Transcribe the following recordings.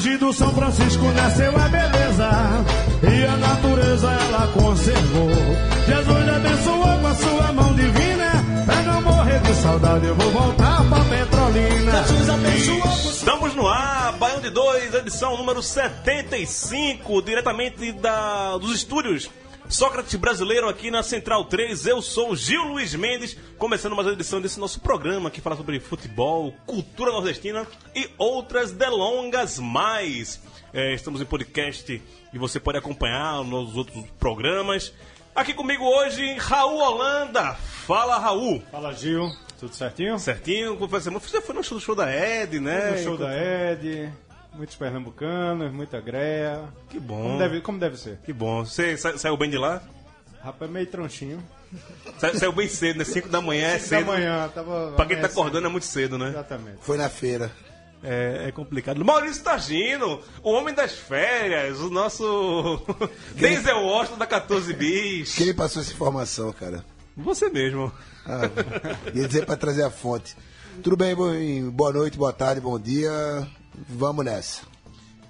Magia do São Francisco nasceu a beleza. E a natureza ela conservou. Jesus abençoou com a sua mão divina. Pra não morrer de saudade eu vou voltar pra Petrolina. Jesus abençoou com Estamos no ar, Baião de 2, edição número 75, diretamente da, dos estúdios Sócrates Brasileiro aqui na Central 3. Eu sou Gil Luiz Mendes, começando mais uma edição desse nosso programa que fala sobre futebol, cultura nordestina e outras delongas mais. É, estamos em podcast e você pode acompanhar nos outros programas. Aqui comigo hoje, Raul Holanda. Fala, Raul. Fala Gil, tudo certinho? Certinho? Foi? Você foi no show, show da Ed, né? No show da Ed, muitos pernambucanos, muita greia. Que bom. Como deve, como deve ser. Que bom. Você sa- saiu bem de lá? Rapaz, meio tronchinho. Sa- Saiu bem cedo, né? 5 da manhã é Cinco da cedo. manhã, tava. Pra quem tá acordando é muito cedo, né? Exatamente. Foi na feira. É, é complicado. Maurício Tagino, o homem das férias, o nosso Denzel Washington da 14 bis. Quem passou essa informação, cara? Você mesmo. Ah, ia dizer pra trazer a fonte. Tudo bem, bo- boa noite, boa tarde, bom dia. Vamos nessa.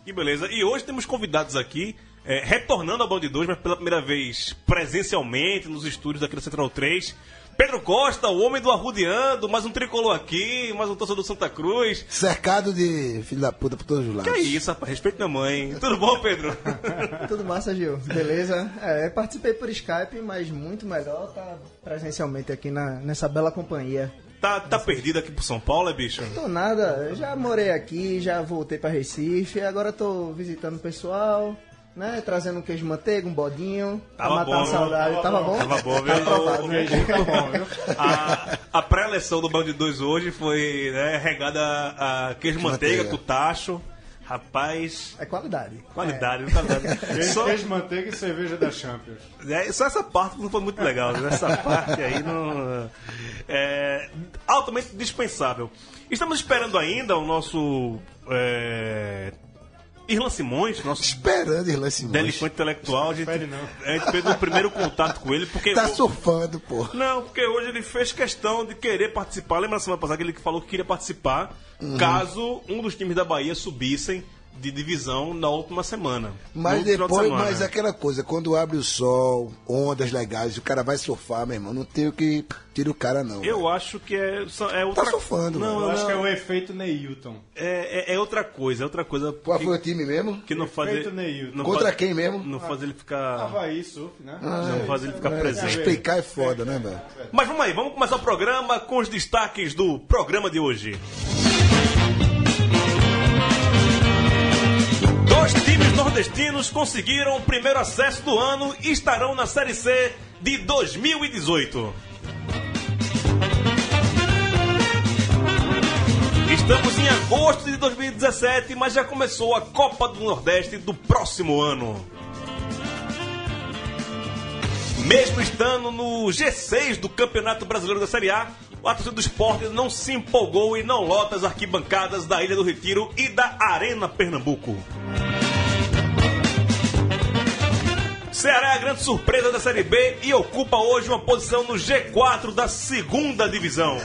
Que beleza. E hoje temos convidados aqui, é, retornando ao Band 2, mas pela primeira vez presencialmente nos estúdios aqui da Central 3. Pedro Costa, o homem do Arrudeando, mais um tricolor aqui, mais um torcedor do Santa Cruz. Cercado de filho da puta por todos os Que lados. é isso, rapaz? Respeito minha mãe. Tudo bom, Pedro? Tudo massa, Gil. Beleza? É, participei por Skype, mas muito melhor estar presencialmente aqui na, nessa bela companhia. Tá, tá perdido aqui pro São Paulo, é, bicho? Tô nada, eu já morei aqui, já voltei pra Recife, agora tô visitando o pessoal, né? Trazendo um queijo de manteiga, um bodinho, pra Tava matar bom, a viu? saudade. Tava bom? Tava bom, viu? Tá aprovado, né? A, a pré-eleção do Band 2 hoje foi né, regada a queijo manteiga, manteiga. com tacho. Rapaz, É qualidade. qualidade, viu? qualidade. Queijo, Só, queijo, manteiga e cerveja da Champions. é, só essa parte não foi muito legal. Essa parte aí não. É altamente dispensável. Estamos esperando ainda o nosso. É, Irlan Simões, nosso Esperando Irlan Simões. delinquente intelectual. A gente, Espere não. a gente fez o primeiro contato com ele, porque. Tá surfando, pô. Não, porque hoje ele fez questão de querer participar. Lembra na semana passada que ele falou que queria participar caso um dos times da Bahia subissem de divisão na última semana. Mas de depois, semana. mas é aquela coisa, quando abre o sol, ondas legais, o cara vai surfar, meu irmão. Não tem o que tira o cara, não. Eu acho que é, é outra Tá surfando, Não, mano. Eu não, acho que é o efeito Neilton. é, é, é outra coisa, é outra coisa. Qual que, foi o time mesmo? que não faz Efeito ele, Neilton. não Contra faz- quem mesmo? Não faz ele ficar. Havaí, surf, né? não faz ele ficar É, presente. explicar é foda, né, velho? Mas vamos aí, vamos começar o programa com os destaques do programa de hoje. Dois nordestinos conseguiram o primeiro acesso do ano e estarão na Série C de 2018. Estamos em agosto de 2017, mas já começou a Copa do Nordeste do próximo ano. Mesmo estando no G6 do Campeonato Brasileiro da Série A, o torcida do esporte não se empolgou e não lota as arquibancadas da Ilha do Retiro e da Arena Pernambuco. Ceará é a grande surpresa da Série B e ocupa hoje uma posição no G4 da segunda divisão.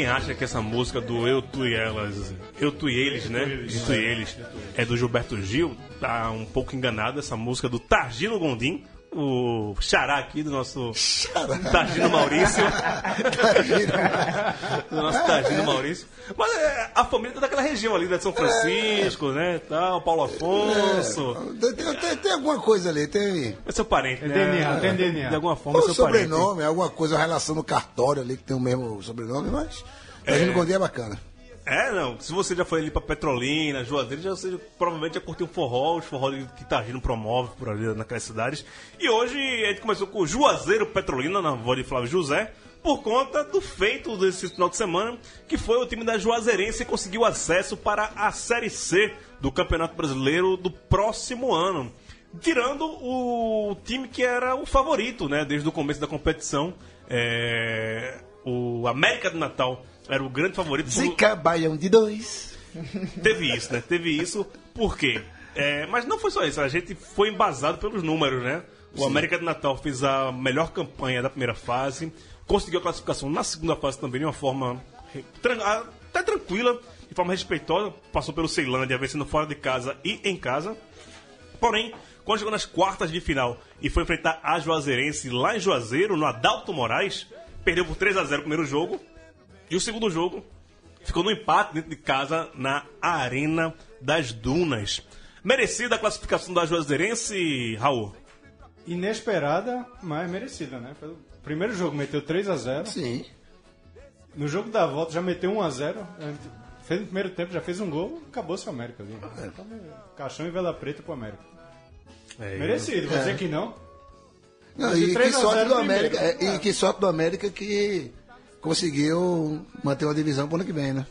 Quem acha que essa música do Eu, Tu e Elas, Eu, Tu e Eles, né? Eu, Tu e Eles, é do Gilberto Gil, tá um pouco enganado essa música do Targino Gondim, o xará aqui do nosso Tagino Maurício. do nosso Tagino Maurício. Mas é, a família tá daquela região ali, né? de São Francisco, né? Tal, Paulo Afonso. Tem, tem- tem- tem alguma coisa ali, tem. É seu parente, Tem né? DNA, tem DNA. De alguma forma, é Ou seu parente. sobrenome, alguma coisa, uma relação no cartório ali que tem o mesmo sobrenome, mas. A gente Gondia é bacana. É, não. Se você já foi ali pra Petrolina, Juazeiro, já, você provavelmente já curtiu um forró, os forró que Targino promove por ali naquelas cidades. E hoje a gente começou com o Juazeiro Petrolina, na voz de Flávio José, por conta do feito desse final de semana, que foi o time da Juazeirense conseguiu acesso para a Série C do Campeonato Brasileiro do próximo ano. Tirando o time que era o favorito, né, desde o começo da competição. É, o América do Natal era o grande favorito. por- Zica Baião de dois. Teve isso, né? Teve isso. Por quê? É, mas não foi só isso. A gente foi embasado pelos números, né? O América do Natal fez a melhor campanha da primeira fase, conseguiu a classificação na segunda fase também de uma forma até tranquila, de forma respeitosa. Passou pelo Ceilândia, vencendo fora de casa e em casa. Porém, quando chegou nas quartas de final e foi enfrentar a Juazeirense lá em Juazeiro, no Adalto Moraes, perdeu por 3 a 0 o primeiro jogo. E o segundo jogo ficou no empate dentro de casa na Arena das Dunas. Merecida a classificação da Juazeirense, Raul? Inesperada, mas merecida, né? Foi o primeiro jogo meteu 3 a 0 Sim. No jogo da volta já meteu 1 a 0 Fez no primeiro tempo, já fez um gol, acabou-se o América ali. Então, caixão e vela preta pro América. É, Merecido, vou É. dizer que não. Não, e que 3 a sorte 0 do primeiro. América. é, E que sorte do América que conseguiu manter uma divisão pro ano que vem, né?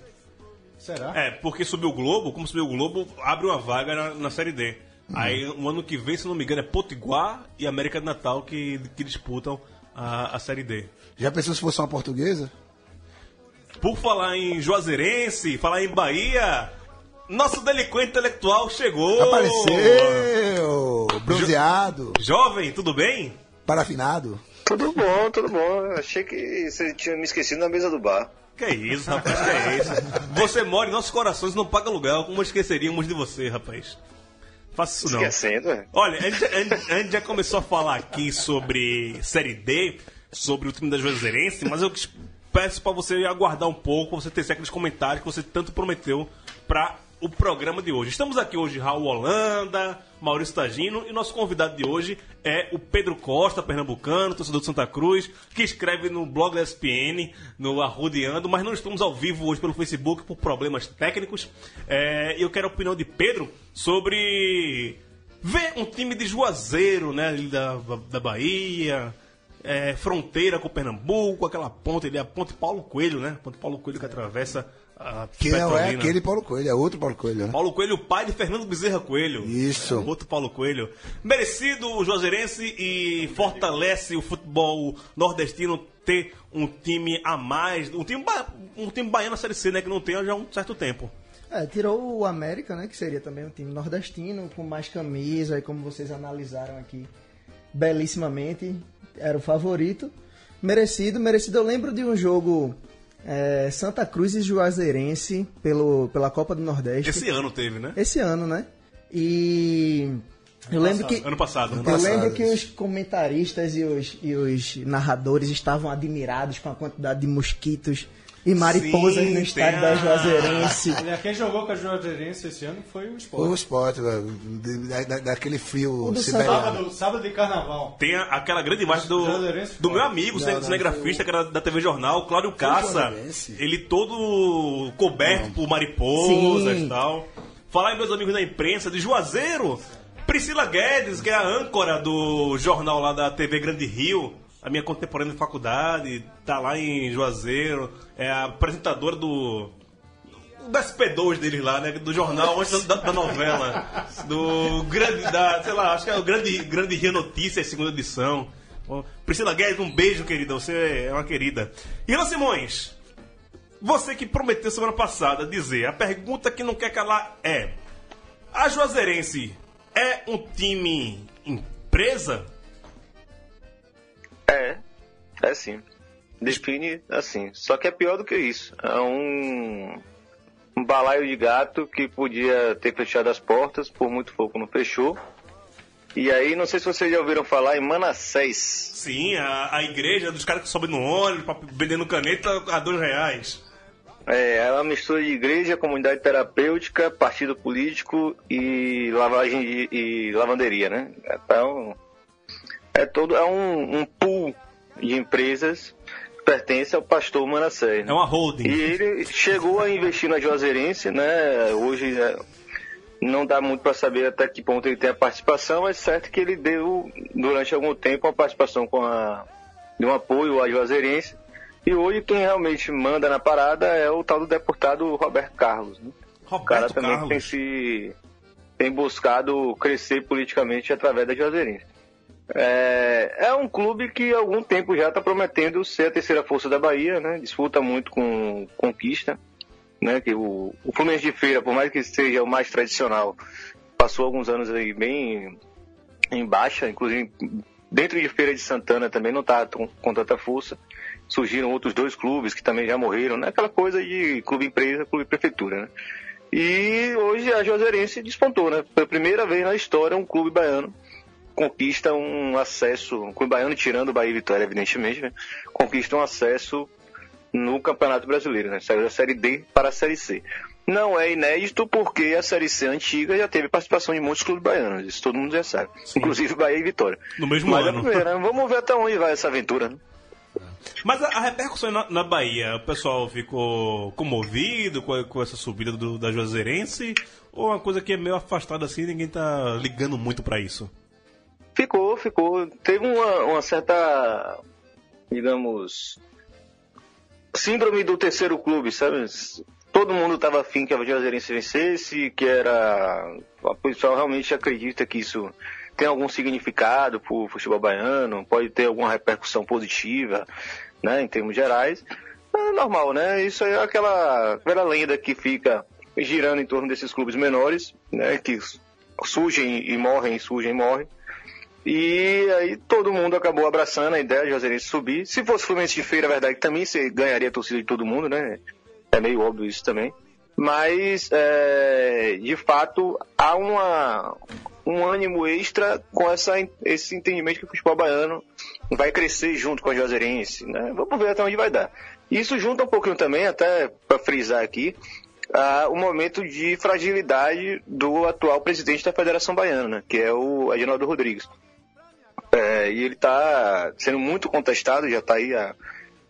Será? É, porque subiu o Globo, como subiu o Globo, abre uma vaga na, na Série D. Aí, o ano que vem, se não me engano, é Potiguar e América do Natal que, que disputam a, a Série D. Já pensou se fosse uma portuguesa? Por falar em Juazeirense, falar em Bahia, nosso delinquente intelectual chegou! Apareceu! Bronzeado, Jovem, tudo bem? parafinado. Tudo bom, tudo bom. Achei que você tinha me esquecido na mesa do bar. Que é isso, rapaz, que é isso? Você mora em nossos corações e não paga aluguel. Como esqueceríamos de você, rapaz? Faça isso não. Esquecendo, é. Olha, a gente, a gente- a gente já começou a falar aqui sobre Série D, sobre o time da Juazeirense, mas eu peço pra você aguardar um pouco, pra você ter aqueles comentários que você tanto prometeu pra o programa de hoje. Estamos aqui hoje, Raul Holanda, Maurício Tagino, e nosso convidado de hoje é o Pedro Costa, pernambucano, torcedor de Santa Cruz, que escreve no blog da SPN, no Arrodeando, mas não estamos ao vivo hoje pelo Facebook por problemas técnicos. É, eu quero a opinião de Pedro sobre ver um time de Juazeiro, né, da, da Bahia, é, fronteira com Pernambuco, aquela ponte ali, a ponte Paulo Coelho, né? Ponte Paulo Coelho que atravessa a Que não é aquele Paulo Coelho, é outro Paulo Coelho, né? Paulo Coelho, pai de Fernando Bezerra Coelho. Isso. Outro Paulo Coelho. Merecido o Juazeirense e fortalece o futebol nordestino ter um time a mais, um time, ba- um time baiano na Série C, né, que não tem há já um certo tempo. É, tirou o América, né? Que seria também um time nordestino, com mais camisa, e como vocês analisaram aqui belíssimamente, era o favorito. Merecido, merecido. Eu lembro de um jogo é, Santa Cruz e Juazeirense pelo, pela Copa do Nordeste. Esse ano teve, né? Esse ano, né? E eu lembro que. Ano passado. Ano Eu passado. lembro que os comentaristas e os, e os narradores estavam admirados com a quantidade de mosquitos e mariposas Sim, no estádio da Juazeirense. Olha, quem jogou com a Juazeirense esse ano foi o Sport. Foi o esporte, velho, de- da- da- daquele frio. Sábado, sábado de carnaval. Tem a- aquela grande imagem do, do meu amigo, Não, não, cinegrafista, que era da TV Jornal, Cláudio Caça. Juazeirense? Ele todo coberto por mariposas Sim. e tal. Falar em meus amigos da imprensa, de Juazeiro, Priscila Guedes, que é a âncora do jornal lá da TV Grande Rio, a minha contemporânea de faculdade, tá lá em Juazeiro, é a apresentadora do do SP2 deles lá, né? Do jornal antes da, da novela. Do grande, da, sei lá, acho que é o Grande, grande Rio Notícias, segunda edição. Priscila Guedes, um beijo, querida. Você é uma querida. Ana Simões, você que prometeu semana passada dizer, a pergunta que não quer calar é: A Juazeirense é um time empresa? É, é sim. Define assim. Só que é pior do que isso. É um, um balaio de gato que podia ter fechado as portas, por muito pouco não fechou. E aí, não sei se vocês já ouviram falar em Manassés. Sim, a, a igreja dos caras que sobem no ônibus, pra- vendendo caneta a dois reais. É, é uma mistura de igreja, comunidade terapêutica, partido político e lavagem de, e lavanderia, né? Então, é todo é um, um pool de empresas que pertence ao pastor Manassés. né? É uma holding. E ele chegou a investir na Juazeirense, né? Hoje né, não dá muito para saber até que ponto ele tem a participação, mas certo que ele deu durante algum tempo uma participação com a de um apoio à Juazeirense. E hoje quem realmente manda na parada é o tal do deputado Roberto Carlos. Né? O cara Roberto também tem Carlos. se tem buscado crescer politicamente através da Juazeirense. É, é um clube que há algum tempo já está prometendo ser a terceira força da Bahia, né? Disputa muito com Conquista, né? Que o, o Fluminense de Feira, por mais que seja o mais tradicional, passou alguns anos aí bem em baixa, inclusive dentro de Feira de Santana também não está com tanta força. Surgiram outros dois clubes que também já morreram, né? Aquela coisa de clube empresa, clube prefeitura, né? E hoje a Juazeirense despontou, né? Pela primeira vez na história, um clube baiano conquista um acesso, um clube baiano tirando o Bahia e Vitória, evidentemente, né? Conquista um acesso no Campeonato Brasileiro, né? Saiu da Série D para a Série C. Não é inédito porque a Série C antiga já teve participação de muitos clubes baianos, isso todo mundo já sabe. Inclusive Bahia e Vitória. No mesmo Mas é ano. primeira, né? Vamos ver até onde vai essa aventura, né? Mas a, a repercussão na, na Bahia, o pessoal ficou comovido com, com essa subida do, da Juazeirense? Ou é uma coisa que é meio afastada assim ninguém tá ligando muito pra isso? Ficou, ficou. Teve uma, uma certa, digamos, síndrome do terceiro clube, sabe? Todo mundo estava afim que a Juazeirense vencesse, que era. O pessoal realmente acredita que isso tem algum significado para o futebol baiano, pode ter alguma repercussão positiva, né, em termos gerais. É normal, né? Isso é aquela velha lenda que fica girando em torno desses clubes menores, né, que surgem e morrem, surgem e morrem. E aí todo mundo acabou abraçando a ideia de Juazeirense subir. Se fosse Fluminense de Feira, a verdade é que também você ganharia a torcida de todo mundo, né? É meio óbvio isso também. Mas, é, de fato, há uma, um ânimo extra com essa, esse entendimento que o futebol baiano vai crescer junto com a Juazeirense, né? Vamos ver até onde vai dar. Isso junta um pouquinho também, até para frisar aqui, o momento de fragilidade do atual presidente da Federação Baiana, né? que é o Aginaldo Rodrigues. É, e ele está sendo muito contestado, já está aí há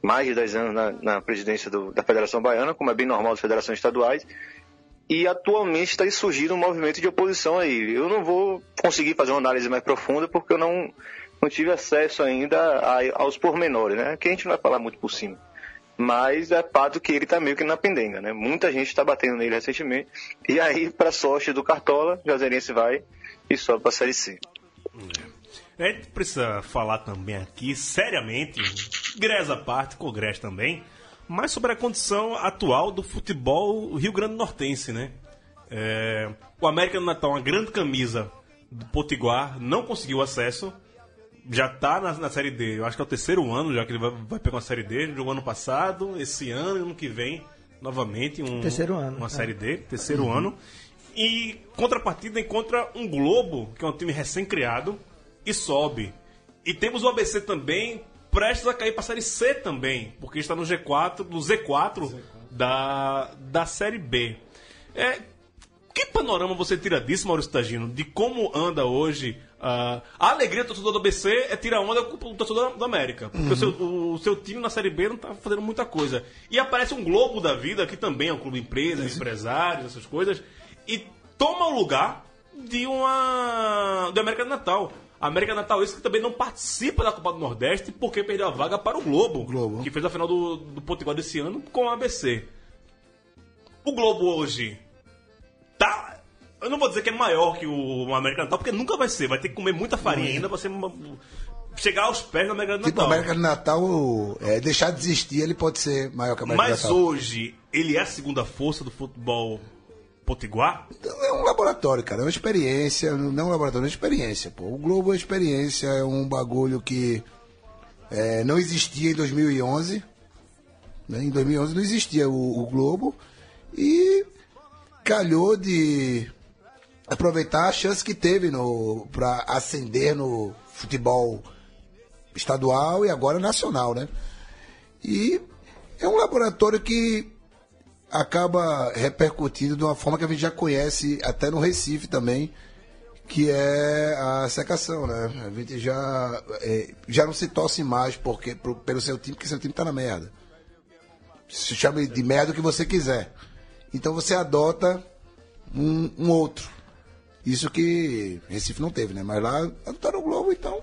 mais de 10 anos na, na presidência do- da Federação Baiana, como é bem normal das federações estaduais. E atualmente está surgindo um movimento de oposição aí. Eu não vou conseguir fazer uma análise mais profunda porque eu não, não tive acesso ainda a- aos pormenores, né? Que a gente não vai falar muito por cima. Mas é fato que ele está meio que na pendenga, né? Muita gente está batendo nele recentemente. E aí, para sorte do Cartola, Juazeirense vai e sobe para a Série C. A gente precisa falar também aqui, seriamente, Grés à parte, Congresso também, mas sobre a condição atual do futebol Rio Grande Nortense, né? É, o América do Natal, uma grande camisa do Potiguar, não conseguiu acesso, já tá na, na Série D. Eu acho que é o terceiro ano já que ele vai, vai pegar uma Série D. Jogou ano passado, esse ano e ano que vem, novamente, um, Terceiro ano, uma é. Série D, terceiro ano. E contrapartida encontra um Globo, que é um time recém-criado, sobe. E temos o ABC também, prestes a cair para a Série C também, porque está no G4, no Z4, Da, da Série B. É, que panorama você tira disso, Maurício Tagino? De como anda hoje ah, a alegria do torcedor do ABC é tirar onda com o torcedor do América. Porque o, seu, o seu time na Série B não tá fazendo muita coisa. E aparece um Globo da Vida, que também é um clube empresa, empresários, essas coisas, e toma o lugar de uma. do América do Natal. A América Natal, esse que também não participa da Copa do Nordeste porque perdeu a vaga para o Globo, Globo. que fez a final do, do Potiguar desse ano com o ABC. O Globo hoje tá. Eu não vou dizer que é maior que o América Natal, porque nunca vai ser. Vai ter que comer muita farinha ainda pra ser uma- chegar aos pés do América do Tipo, Natal. América do Natal, é, deixar de existir, ele pode ser maior que a América Mas do Natal. hoje, ele é a segunda força do futebol potiguar? É um laboratório, cara. É uma experiência. Não é um laboratório, é uma experiência. Pô. O Globo é experiência. É um bagulho que é, não existia em 2011. Né? Em 2011 não existia o, o Globo. E calhou de aproveitar a chance que teve no para ascender no futebol estadual e agora nacional, né? E é um laboratório que acaba repercutindo de uma forma que a gente já conhece até no Recife também, que é a secação, né? A gente já, é, já não se torce mais porque, pro- pelo seu time, porque seu time tá na merda. Se chame de merda o que você quiser. Então você adota um, um outro. Isso que Recife não teve, né? Mas lá tá no Globo, então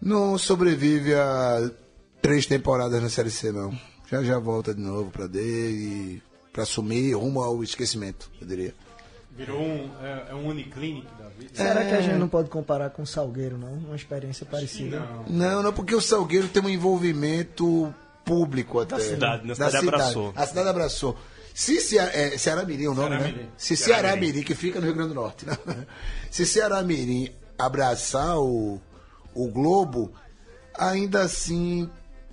não sobrevive a três temporadas na Série C, não. Já já volta de novo pra D e pra assumir rumo ao esquecimento, eu diria. Virou um, é, é um uniclinic da vida. Será que a gente não pode comparar com o Salgueiro, não? Uma experiência parecida. Não. Não, não, porque o Salgueiro tem um envolvimento público até. Da cidade, né? A Da cidade abraçou. A cidade abraçou. Se Ceará, é, Ceará Mirim é o nome, Ceará né? Mirim. Se Ceará Ceará Mirim. Mirim, que fica no Rio Grande do Norte, né? Se Ceará Mirim abraçar o, o Globo, ainda assim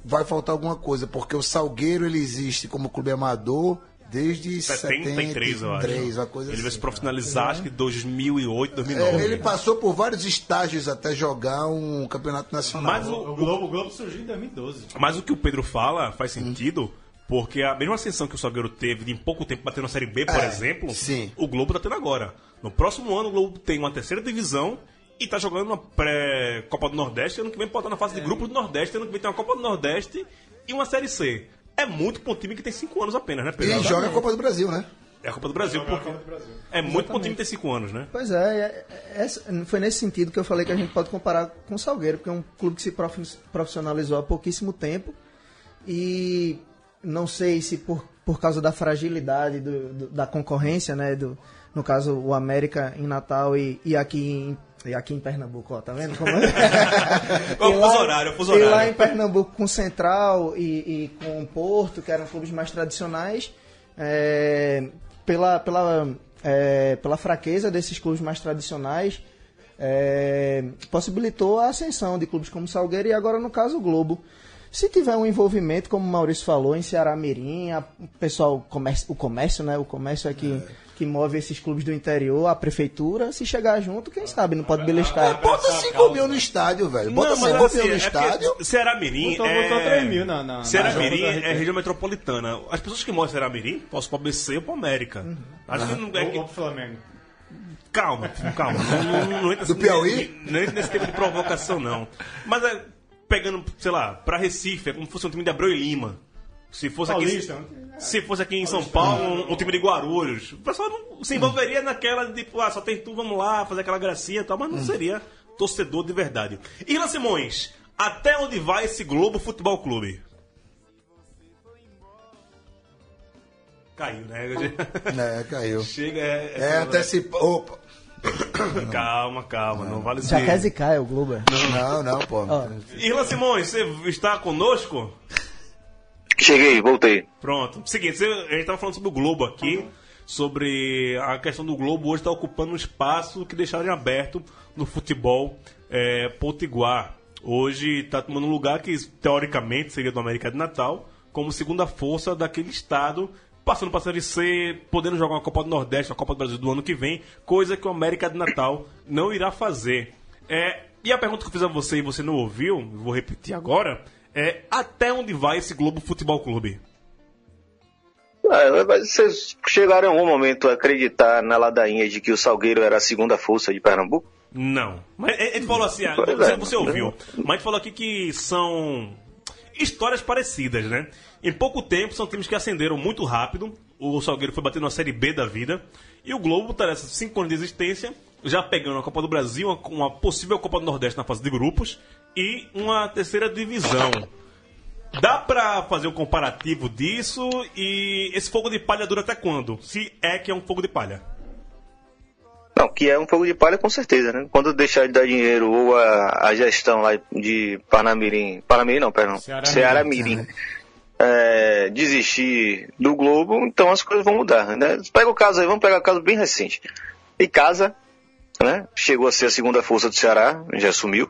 vai faltar alguma coisa, porque o Salgueiro ele existe como clube amador desde 73, eu acho. 73, uma coisa Ele vai assim. se profissionalizar, acho que 2008, 2009. É, ele passou por vários estágios até jogar um campeonato nacional. Mas O, o Globo, o Globo surgiu em 2012. Mas o que o Pedro fala faz sentido, porque a mesma ascensão que o Salgueiro teve de em pouco tempo bater na Série B, por É, exemplo, sim. o Globo tá tendo agora. No próximo ano, o Globo tem uma terceira divisão e tá jogando uma pré-Copa do Nordeste. Ano que vem pode estar na fase de grupo do Nordeste. Ano que vem tem uma Copa do Nordeste e uma Série C. É muito pra um time que tem cinco anos apenas, né, Pedro? E joga a Copa do Brasil, né? É a Copa do Brasil, porque é muito pra um time que tem cinco anos, né? Pois é, é- é- foi nesse sentido que eu falei que a gente pode comparar com o Salgueiro, porque é um clube que se profi- profissionalizou há pouquíssimo tempo e não sei se por, por causa da fragilidade do- do- da concorrência, né, do, no caso o América em Natal e, e aqui em e aqui em Pernambuco, ó, tá vendo? Como... Qual o lá- fuso horário? Fuso E lá horário. em Pernambuco com Central e, e com Porto, que eram clubes mais tradicionais, é, pela, pela, é, pela fraqueza desses clubes mais tradicionais, é, possibilitou a ascensão de clubes como Salgueiro e agora, no caso, o Globo. Se tiver um envolvimento, como o Maurício falou, em Ceará Mirim, a- o pessoal, comércio, o comércio, né? O comércio é que, move esses clubes do interior, a prefeitura, se chegar junto, quem sabe, não pode beliscar. Bota 5 mil no estádio, velho. Bota 5 mil assim, no é estádio. Mirim Botou- é... botou 3 mil na- na- Ceará na é região metropolitana. As pessoas que moram em Ceará Mirim, posso para o ABC ou para o América. Uhum. Acho que não é que- Ou, Flamengo. Calma, calma. Não, entra Do Piauí? Não, não entra nesse tipo de provocação, não. Mas é, pegando, sei lá, pra Recife, é como se fosse um time de Abreu e Lima. Se fosse aqui. Se fosse aqui em São Paulo, um, um time de Guarulhos, o pessoal não se envolveria naquela de tipo, ah, só tem tu, vamos lá, fazer aquela gracinha e tal, mas não seria torcedor de verdade. Irlan Simões, até onde vai esse Globo Futebol Clube? Caiu, né? É, caiu. Chega, é, É, antecipa. Opa. Calma, calma, não vale Já quer zicar, é o Globo. é. Não, não, pô. Irlan Simões, você está conosco? Cheguei, voltei. Pronto. Seguinte, a gente estava falando sobre o Globo aqui, sobre a questão do Globo hoje está ocupando um espaço que deixaram aberto no futebol é, potiguar. Hoje está tomando um lugar que teoricamente seria do América de Natal, como segunda força daquele estado, passando para a Série C, podendo jogar uma Copa do Nordeste, a Copa do Brasil do ano que vem, coisa que o América de Natal não irá fazer. É, e a pergunta que eu fiz a você e você não ouviu, vou repetir agora, é até onde vai esse Globo Futebol Clube? Ah, vocês chegaram em algum momento a acreditar na ladainha de que o Salgueiro era a segunda força de Pernambuco? Não. Mas gente falou assim, ah, você, é. você ouviu. Mas gente falou aqui que são histórias parecidas, né? Em pouco tempo, são times que ascenderam muito rápido. O Salgueiro foi batendo na Série B da vida. E o Globo tá nessas cinco anos de existência, já pegando a Copa do Brasil, uma possível Copa do Nordeste na fase de grupos e uma terceira divisão. Dá pra fazer um comparativo disso e esse fogo de palha dura até quando? Se é que é um fogo de palha. Não, que é um fogo de palha com certeza, né? Quando deixar de dar dinheiro ou a, a gestão lá de Panamirim, Panamirim não, perdão, Ceará Ceará Mirim. Mirim, é, desistir do Globo, então as coisas vão mudar, né? Pega o caso aí, vamos pegar o caso bem recente. E Casa, né? Chegou a ser a segunda força do Ceará, já sumiu,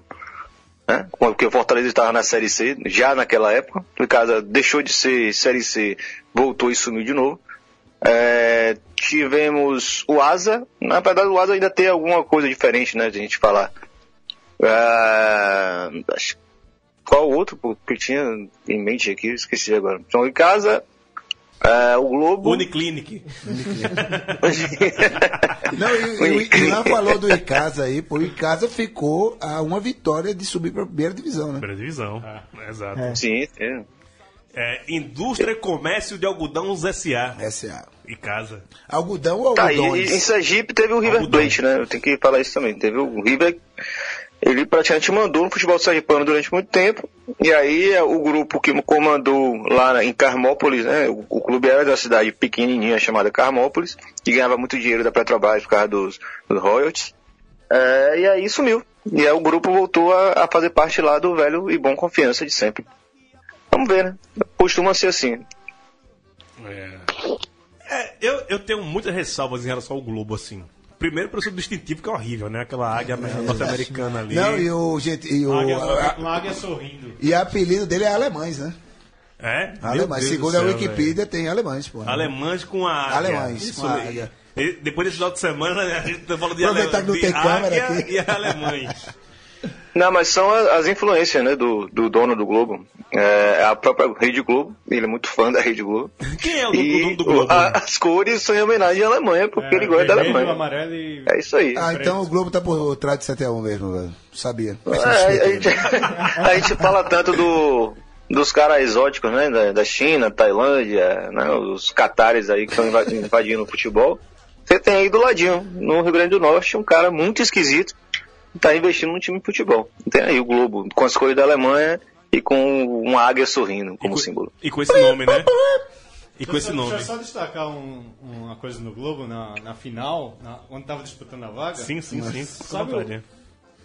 né? Porque o Fortaleza estava na Série C, já naquela época. O Casa deixou de ser Série C, voltou e sumiu de novo. É, tivemos o Asa. Na verdade, o Asa ainda tem alguma coisa diferente, né? De a gente falar. É, qual outro que eu tinha em mente aqui? Esqueci agora. Então, em casa, é, o Globo. Uniclinic. Não, e, e, o Ilan falou do Icasa aí, pô. O Icasa ficou a uma vitória de subir pra primeira divisão, né? Primeira divisão. Exato. É. Sim, sim. É, Indústria e Comércio de Algodão SA. SA. E casa. Algodão ou Tá, e, algodões? e em Sergipe teve o River. Plate, né? Eu tenho que falar isso também. Teve o River, ele praticamente mandou no futebol sergipano durante muito tempo. E aí é, o grupo que comandou lá em Carmópolis, né? O, o clube era da cidade pequenininha chamada Carmópolis, que ganhava muito dinheiro da Petrobras por causa dos, dos royalties. É, e aí sumiu. E aí o grupo voltou a, a fazer parte lá do velho e bom confiança de sempre. Vamos ver, né? Costuma ser assim. É, eu, eu tenho muitas ressalvas em relação ao Globo, assim. Primeiro pelo seu distintivo, que é horrível, né? Aquela águia norte-americana ali. Não, e o, gente, e o, Águia, a- uma águia sorrindo. e o apelido dele é alemães, né? É? Meu Alemães. Deus Segundo do a céu, Wikipedia, tem alemães, pô. velho. Alemães com a águia. Alemães, Isso, com a né? águia. E Depois desse final de semana, né, a gente tá falando de, Aproveitar ale... que não tem câmera aqui. e alemães. Não, mas são a- as influências, né, do, do dono do Globo. É a própria Rede Globo, ele é muito fã da Rede Globo. Quem é o dono E dono do Globo? a- as cores são em homenagem à Alemanha, porque ele gosta da Alemanha. amarelo e... É isso aí. Ah, então o Globo tá por trás de 7x1 mesmo, velho. Sabia. É, a, gente, a gente fala tanto do, dos caras exóticos, né, da, da China, Tailândia, né, os catares aí que estão inva- invadindo o futebol. Você tem aí do ladinho, no Rio Grande do Norte, um cara muito esquisito tá investindo num time de futebol. Tem aí o Globo, com as cores da Alemanha e com uma águia sorrindo como com- símbolo. E com esse nome, né? E com esse Deixa eu nome. só destacar um- uma coisa no Globo, na, na final, na, quando tava disputando a vaga. Sim, sim, sim. Sabe o,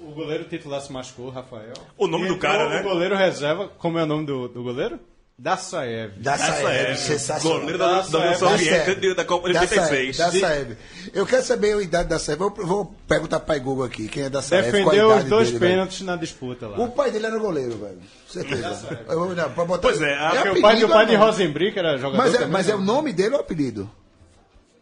o goleiro titular se machucou, Rafael. O nome E do cara, né? O goleiro reserva, como é o nome do, do goleiro? Dassaev. Da é. sensacional. Goleiro da, da Essa União é. Soviética Da de- da Copa de Da 86. Saeb, da Saeb. Eu quero saber a idade da Saeb. Vou, vou perguntar para Google aqui. Quem é da a Defendeu os dois dele, velho? pênaltis na disputa lá. O pai dele era goleiro, velho. Certeza. Eu vou- não, pra botar- Pois é, a- Porque o pai, apelido o pai de não? Rosenbrick era jogador Mas é, também, mas é né? o nome dele ou apelido?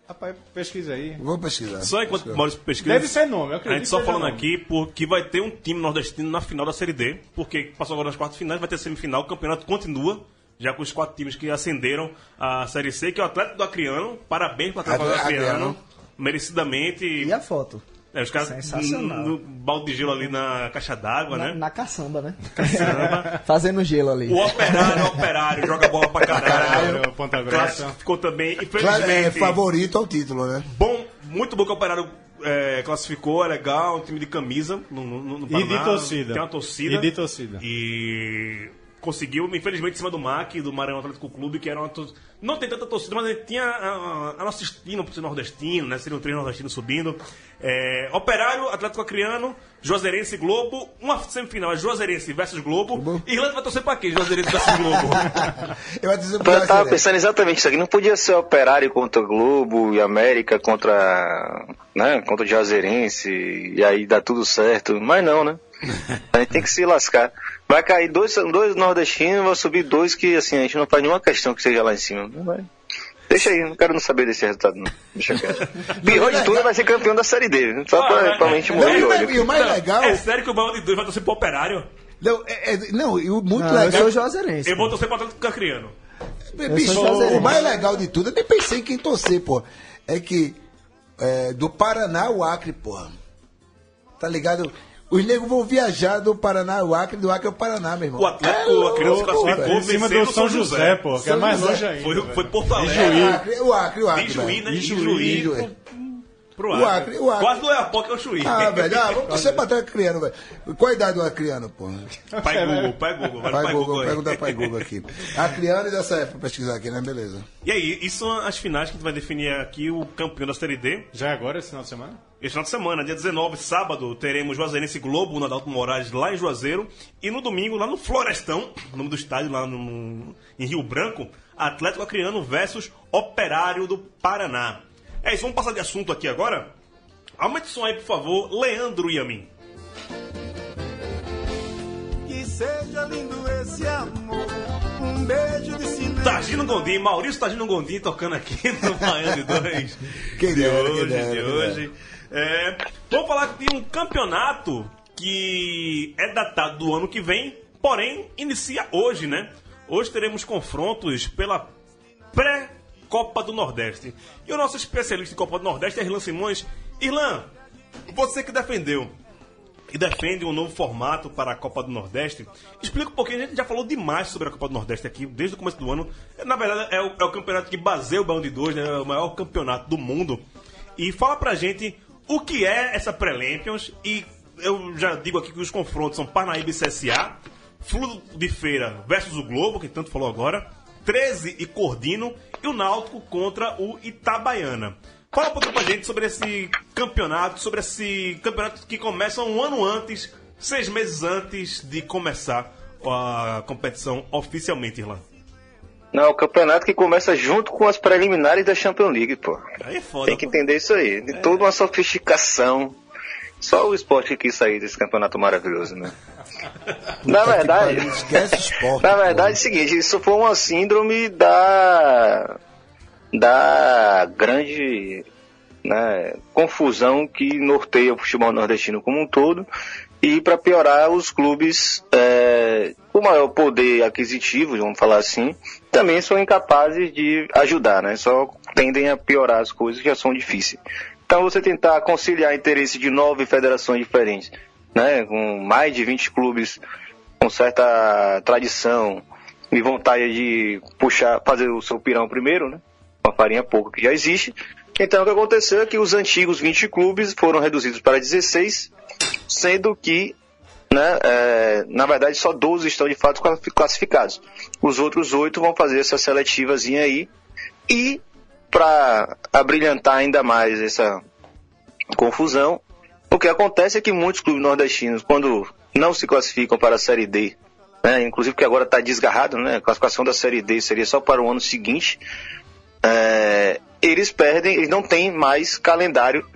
Rapaz, pesquisa aí. Vou pesquisar. Só enquanto Maurício pesquisa. Deve ser nome, eu A acredito gente só falando nome. aqui porque vai ter um time nordestino na final da Série D, porque passou agora nas quartas finais, vai ter semifinal, o campeonato continua, já com os quatro times que ascenderam a Série C, que é o Atlético do Acreano. Parabéns para o Atlético do Acreano. Merecidamente. E a foto? É, os caras Sensacional. no, no balde de gelo ali na caixa d'água, né? na caçamba, né? Caçamba. Fazendo gelo ali. O operário, o operário, joga bola pra caralho. Caralho, Ponta Grossa. Classificou também, Claro, é infelizmente. favorito ao título, né? Bom, muito bom que o Operário é, classificou, é legal, um time de camisa no, no, no E Paraná, de torcida. Tem uma torcida. E de torcida. E conseguiu, infelizmente, em cima do MAC, do Maranhão Atlético Clube, que era uma tor- Não tem tanta torcida, mas a gente tinha a, a, a nossa estima por ser nordestino, né? Seriam três nordestinos subindo. É, Operário, Atlético Acreano, Juazeirense e Globo. Uma semifinal é Juazeirense versus Globo. Irlanda vai torcer pra quê? Juazeirense versus Globo. Eu dizer Eu tava pensando exatamente isso aqui. Não podia ser Operário contra Globo e América contra, né, contra o Juazeirense e aí dá tudo certo. Mas não, né? A gente tem que se lascar. Vai cair dois, dois nordestinos, vai subir dois que assim, a gente não faz nenhuma questão que seja lá em cima. Não vai. Deixa aí, não quero não saber desse resultado não. Deixa quieto. Pior de tudo é vai ser campeão da Série D. Só pra, pra gente morrer e o mais- o legal. É sério que o Baiano de dois vai torcer pro Operário? Não, é- é- não, e o muito Não, eu legal. sou Juazeirense. Eu vou torcer pro Atlético Acreano. Bicho, sou o mais legal de tudo, eu nem pensei em quem torcer, pô. É que é, do Paraná ao Acre, porra. Tá ligado? Os negros vão viajar do Paraná ao Acre, do Acre ao Paraná, meu irmão. O Atlético Acreano se classificou. Em cima do São José, pô, que é mais José. longe ainda. Foi, foi Porto Alegre. É, o Acre, o Acre, o Acre. Ijuí, né? Ijuí. Pro O Acre, o Acre. Quase é a POC, é o Chuí. Ah, velho, ah, vamos torcer pra trás criando, velho. Qual a idade do acriano, pô? Pai Google, pai Google. Vai no Pai Google, aí. pergunta pai Google aqui. Acriano e dessa época, pesquisar aqui, né? Beleza. E aí, isso são as finais que a gente vai definir aqui o campeão da Série D. Já é agora, esse final de semana? Esse final de semana, dia 19, sábado, teremos Juazeirense Globo, no Adalto Moraes, lá em Juazeiro. E no domingo, lá no Florestão, o nome do estádio, lá no, em Rio Branco, Atlético Acreano versus Operário do Paraná. É isso, vamos passar de assunto aqui agora? Aumente o som aí, por favor, Leandro e a mim. Que seja lindo esse amor, um beijo de cinema. Targino Gondim, Maurício Targino Gondim tocando aqui no de 2 Quem de hoje, dera, de hoje. É, vamos falar de um campeonato que é datado do ano que vem, porém inicia hoje, né? Hoje teremos confrontos pela pré-Copa do Nordeste. E o nosso especialista em Copa do Nordeste é Irlan Simões. Irlan, você que defendeu e defende um novo formato para a Copa do Nordeste. Explica um pouquinho, a gente já falou demais sobre a Copa do Nordeste aqui, desde o começo do ano. Na verdade, é o, é o campeonato que baseia o Bão de Dois, né? é o maior campeonato do mundo. E fala pra gente o que é essa Pré-Lampions e eu já digo aqui que os confrontos são Parnaíba e CSA, Fludo de Feira versus o Globo, que tanto falou agora, 13 e Cordino e o Náutico contra o Itabaiana. Fala um pouquinho pra gente sobre esse campeonato, sobre esse campeonato que começa um ano antes, seis meses antes de começar a competição oficialmente, Irlan. Não, o campeonato que começa junto com as preliminares da Champions League, pô. Aí é foda. Tem que pô. entender isso aí. De toda uma sofisticação. Só o esporte que quis sair desse campeonato maravilhoso, né? Na verdade, pariu, Esquece esporte. na pô. verdade é o seguinte, isso foi uma síndrome da da grande né, confusão que norteia o futebol nordestino como um todo e para piorar os clubes é, com maior poder aquisitivo, vamos falar assim, também são incapazes de ajudar, né? Só tendem a piorar as coisas que já são difíceis. Então você tentar conciliar interesse de nove federações diferentes, né, com mais de 20 clubes com certa tradição e vontade de puxar, fazer o seu pirão primeiro, né? Uma farinha pouca que já existe. Então o que aconteceu é que os antigos 20 clubes foram reduzidos para 16, sendo que, né, é, na verdade, só 12 estão de fato classificados. Os outros oito vão fazer essa seletivazinha aí. E para abrilhantar ainda mais essa confusão, o que acontece é que muitos clubes nordestinos, quando não se classificam para a Série D, né, inclusive que agora está desgarrado, né, a classificação da Série D seria só para o ano seguinte, é, eles perdem, eles não têm mais calendário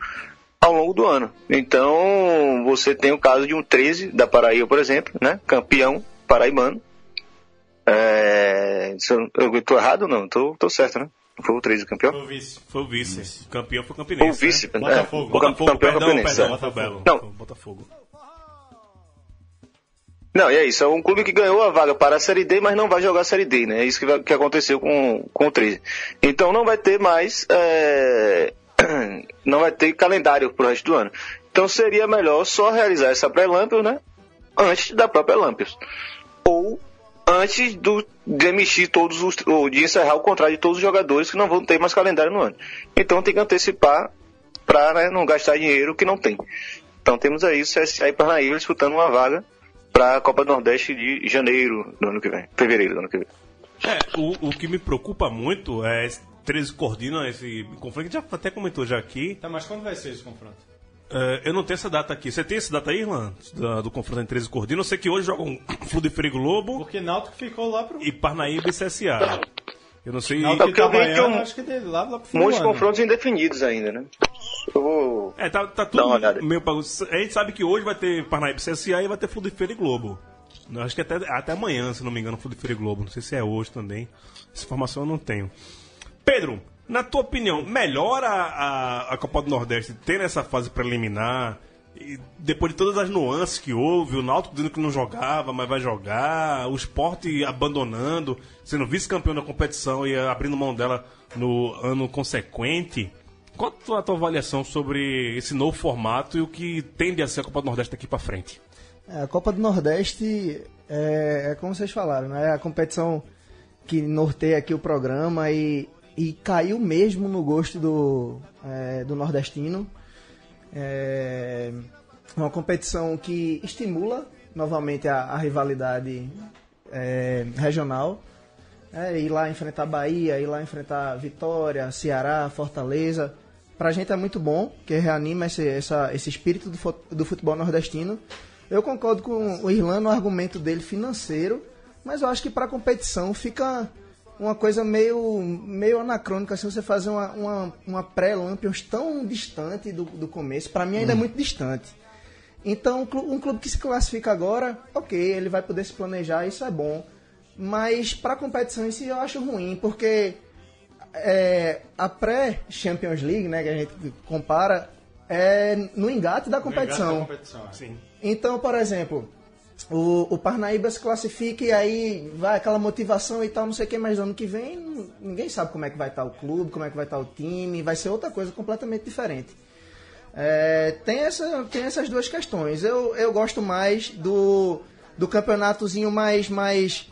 ao longo do ano. Então, você tem o caso de um 13 da Paraíba, por exemplo, né, campeão paraibano. É, eu, tô errado ou não? Tô, tô certo, né? Foi o 13 campeão? Foi o vice. Foi o vice. Campeão foi o Foi Campinense. o vice. Né? né? Botafogo. O Botafogo, campeão perdão, campinense. perdão, é. Botafogo. Não. Foi o Botafogo. Não, e é isso. É um clube que ganhou a vaga para a Série D, mas não vai jogar a Série D, né? É isso que, vai- que aconteceu com, com o 13. Então não vai ter mais. é, Não vai ter calendário pro resto do ano. Então seria melhor só realizar essa pré-Lampions, né? Antes da própria Lampions. Ou antes do, de emitir todos os. ou de encerrar o contrato de todos os jogadores que não vão ter mais calendário no ano. Então tem que antecipar para né, não gastar dinheiro que não tem. Então temos aí o CSA e Parnaíba disputando uma vaga para a Copa do Nordeste de janeiro do ano que vem. Fevereiro do ano que vem. É, o, o que me preocupa muito é 13 coordina esse confronto, que a gente já até comentou já aqui. Tá, mas quando vai ser esse confronto? É, eu não tenho essa data aqui. Você tem essa data aí, Irlan? Da- Do confronto entre 13 e Cordino? Eu sei que hoje jogam Flu de Freio Globo Porque Náutico ficou lá pro... e Parnaíba e CSA. Eu não sei. Náutico porque eu vi que um- acho que dele lá, lá pro do Muitos confrontos indefinidos ainda, né? Eu vou. É, tá, tá tudo meio bagunçado. A gente sabe que hoje vai ter Parnaíba e CSA e vai ter Flu de Feira e Globo. Eu acho que até, até amanhã, se não me engano, Flu de Feira e Globo. Não sei se é hoje também. Essa informação eu não tenho. Pedro, na tua opinião, melhora a, a Copa do Nordeste ter essa fase preliminar? E depois de todas as nuances que houve, o Náutico dizendo que não jogava, mas vai jogar, o esporte abandonando, sendo vice-campeão da competição e abrindo mão dela no ano consequente. Qual a tua, avaliação sobre esse novo formato e o que tende a ser a Copa do Nordeste daqui pra frente? É, a Copa do Nordeste é, é como vocês falaram, né? É a competição que norteia aqui o programa e, e caiu mesmo no gosto do, é, do nordestino. É uma competição que estimula novamente a, a rivalidade é, regional. É, ir lá enfrentar Bahia, ir lá enfrentar Vitória, Ceará, Fortaleza. Pra gente é muito bom, que reanima esse, essa, esse espírito do, do futebol nordestino. Eu concordo com o Irlan no argumento dele financeiro, mas eu acho que pra competição fica uma coisa meio, meio anacrônica se você fazer uma, uma, uma pré-Lampions tão distante do, do começo. Pra mim ainda é muito distante. Então, um clu- clube que se classifica agora, ok, ele vai poder se planejar, isso é bom. Mas pra competição em si eu acho ruim, porque é, a pré-Champions League, né, que a gente compara, é no engate da competição. competição é. Sim. Então, por exemplo, o, o Parnaíba se classifica e aí vai aquela motivação e tal, não sei o que, mas ano que vem ninguém sabe como é que vai estar o clube, como é que vai estar o time, vai ser outra coisa completamente diferente. É, tem, essa, tem essas duas questões. Eu, eu gosto mais do, do campeonatozinho mais, mais,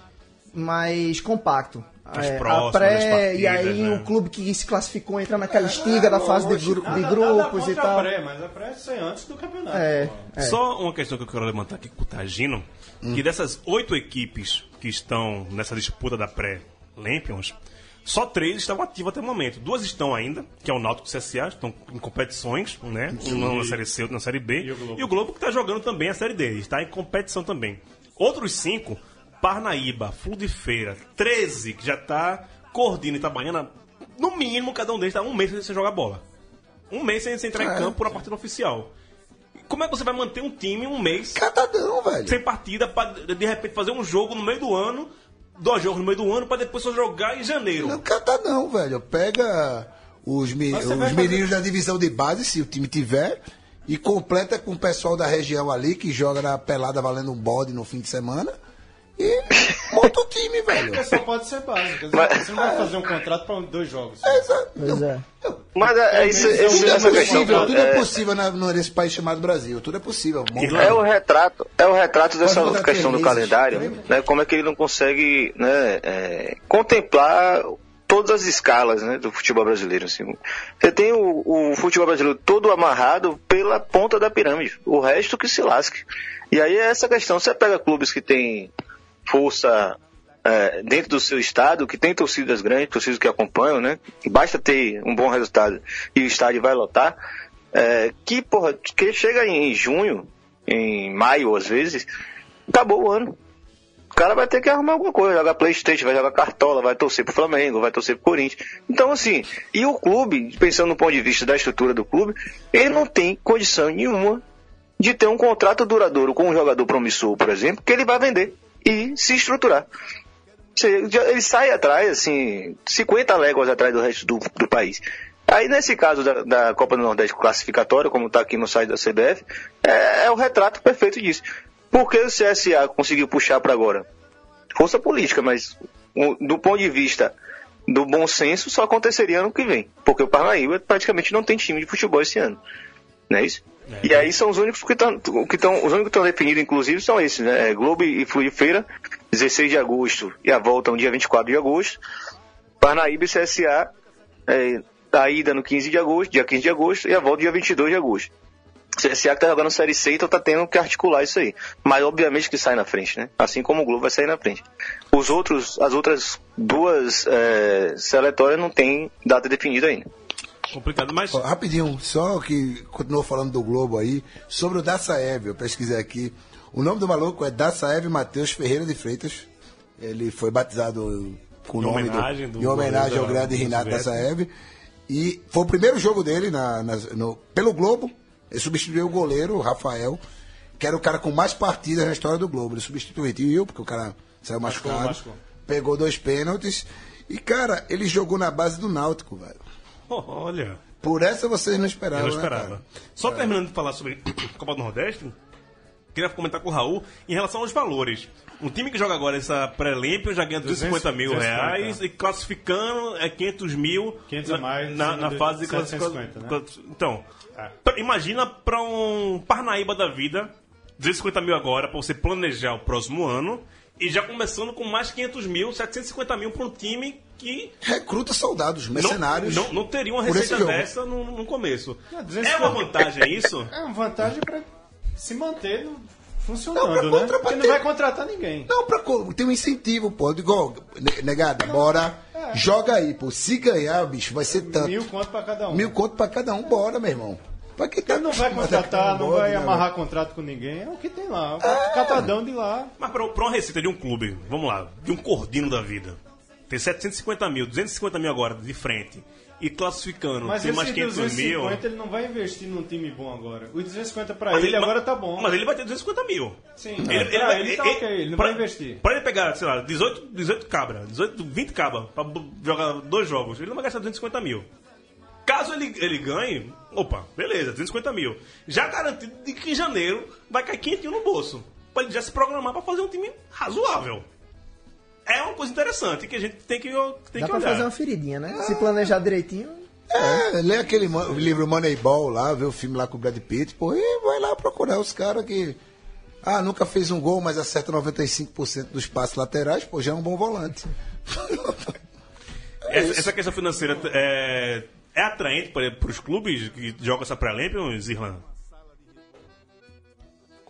mais compacto. É, próximo a pré, das partidas, e aí né? o clube que se classificou entra naquela estiga da fase de, gru- de Nada- nada grupos e tal. A pré, mas a pré é antes do campeonato. É, é. Só uma questão que eu quero levantar aqui com o Tagino, que dessas oito equipes que estão nessa disputa da pré-Lampions, só três estão ativas até o momento. Duas estão ainda, que é o Náutico e o CSA, estão em competições, né? Um na Série C, outro na Série B. E o Globo? que está jogando também a Série D, está em competição também. Outros cinco, Parnaíba, Full de Feira, 13, que já está Cordina e Itabaiana, no mínimo cada um deles está um mês sem jogar bola. Um mês sem entrar em campo por uma partida oficial. Como é que você vai manter um time um mês Catadão, velho. sem partida pra de repente fazer um jogo no meio do ano, dois jogos no meio do ano, pra depois só jogar em janeiro? Não catadão, velho. Pega os, vai os meninos da divisão de base, se o time tiver, e completa com o pessoal da região ali, que joga na pelada valendo um bode no fim de semana. E monta o time, velho. Porque só pode ser básico. Mas- Você não vai fazer um contrato para dois jogos. Exato. Pois é. Mas é, é isso, Tudo esse- Tudo é essa questão possível, tudo é é, possível na, nesse país chamado Brasil. Tudo é possível. é o retrato, é o retrato dessa questão do calendário, né? Como é que ele não consegue, né, é, contemplar todas as escalas, né, do futebol brasileiro. Assim. Você tem o, o futebol brasileiro todo amarrado pela ponta da pirâmide, o resto que se lasque. E aí é essa questão. Você pega clubes que têm força é, dentro do seu estado, que tem torcidas grandes, torcidas que acompanham, né? Basta ter um bom resultado e o estádio vai lotar. é, que, porra, que chega em junho, em maio às vezes, acabou o ano. O cara vai ter que arrumar alguma coisa, jogar Playstation, vai jogar cartola, vai torcer pro Flamengo, vai torcer pro Corinthians. Então, assim, e o clube, pensando no ponto de vista da estrutura do clube, ele não tem condição nenhuma de ter um contrato duradouro com um jogador promissor, por exemplo, que ele vai vender e se estruturar. Ele sai atrás, assim, 50 léguas atrás do resto do, do país. Aí, nesse caso da, da Copa do Nordeste classificatória, como está aqui no site da CBF, é, é o retrato perfeito disso. Por que o CSA conseguiu puxar para agora? Força política, mas do ponto de vista do bom senso, só aconteceria ano que vem. Porque o Parnaíba praticamente não tem time de futebol esse ano. Não é isso? E aí são os únicos que estão, que os únicos que estão definidos, inclusive, são esses, né? É Globo e Fluir Feira, 16 de agosto e a volta no dia 24 de agosto. Parnaíba e CSA, é, a ida no 15 de agosto, dia 15 de agosto, e a volta dia 22 de agosto. CSA que tá jogando Série C, então tá tendo que articular isso aí. Mas obviamente que sai na frente, né? Assim como o Globo vai sair na frente. Os outros, as outras duas é, seletórias não tem data definida ainda. Complicado, mas Ó, rapidinho, só que continuou falando do Globo aí, sobre o Dassaev, eu pesquisei aqui. O nome do maluco é Dassaev Matheus Ferreira de Freitas. Ele foi batizado com o nome homenagem do, do em homenagem ao grande Renato. Dassaev. E foi o primeiro jogo dele na, nas- no- pelo Globo. Ele substituiu o goleiro, o Rafael, que era o cara com mais partidas na história do Globo. Ele substituiu, porque o cara saiu machucado. machucou. Pegou dois pênaltis. E, cara, ele jogou na base do Náutico, velho. olha, Por essa vocês não esperavam, eu não né, esperava. Só terminando de falar sobre Copa do Nordeste, queria comentar com o Raul em relação aos valores. Um time que joga agora essa pré-Lampions já ganha 250 mil 250, reais e classificando é 500 mil 500 na, mais, na, na de fase de 750, né? classificação. Então, É. pra- imagina para um Parnaíba da vida, 250 mil agora para você planejar o próximo ano e já começando com mais 500 mil, 750 mil para um time que Recruta soldados, não, mercenários. não, não teria uma receita dessa no, no começo. Não, 250. É uma vantagem isso? É uma vantagem para se manter no- Não, funcionando, pra né? Porque não pra vai contratar ninguém. Não, pra, tem um incentivo, pô. Igual, ne- negada, bora, joga aí, pô. Se ganhar, bicho, vai ser tanto. Mil Mil, conto para cada um. conto pra cada um, bora, meu irmão. Pra que tá Ele não vai acostumado contratar, não vai né, amarrar contrato com ninguém. É o que tem lá. O É. catadão de lá. Mas para uma receita de um clube, vamos lá, de um cordino da vida, tem 750 mil, 250 mil agora de frente, e classificando Mas tem mais 500 mil. 250 ele não vai investir num time bom agora. O 250 pra Mas ele, ele- agora tá bom. Mas ele vai ter 250 mil. Sim, Ele, pra ele, ele tá ele- ok, ele não pra, vai investir. Pra ele pegar, sei lá, 18, 18 cabra, 18, 20 cabra, pra b- jogar dois jogos, ele não vai gastar 250 mil. Caso ele, ele ganhe, opa, beleza, 250 mil. Já garantido de que em janeiro vai cair quentinho no bolso. Pra ele já se programar pra fazer um time razoável. É uma coisa interessante que a gente tem que, tem Dá que pra olhar. fazer uma feridinha, né? Se planejar direitinho. É, lê aquele livro Moneyball lá, vê o filme lá com o Brad Pitt, pô, e vai lá procurar os caras que. Ah, nunca fez um gol, mas acerta 95% dos passes laterais, pô, já é um bom volante. Essa, essa questão financeira é, é atraente para os clubes que jogam essa pré-Champions, Irlanda?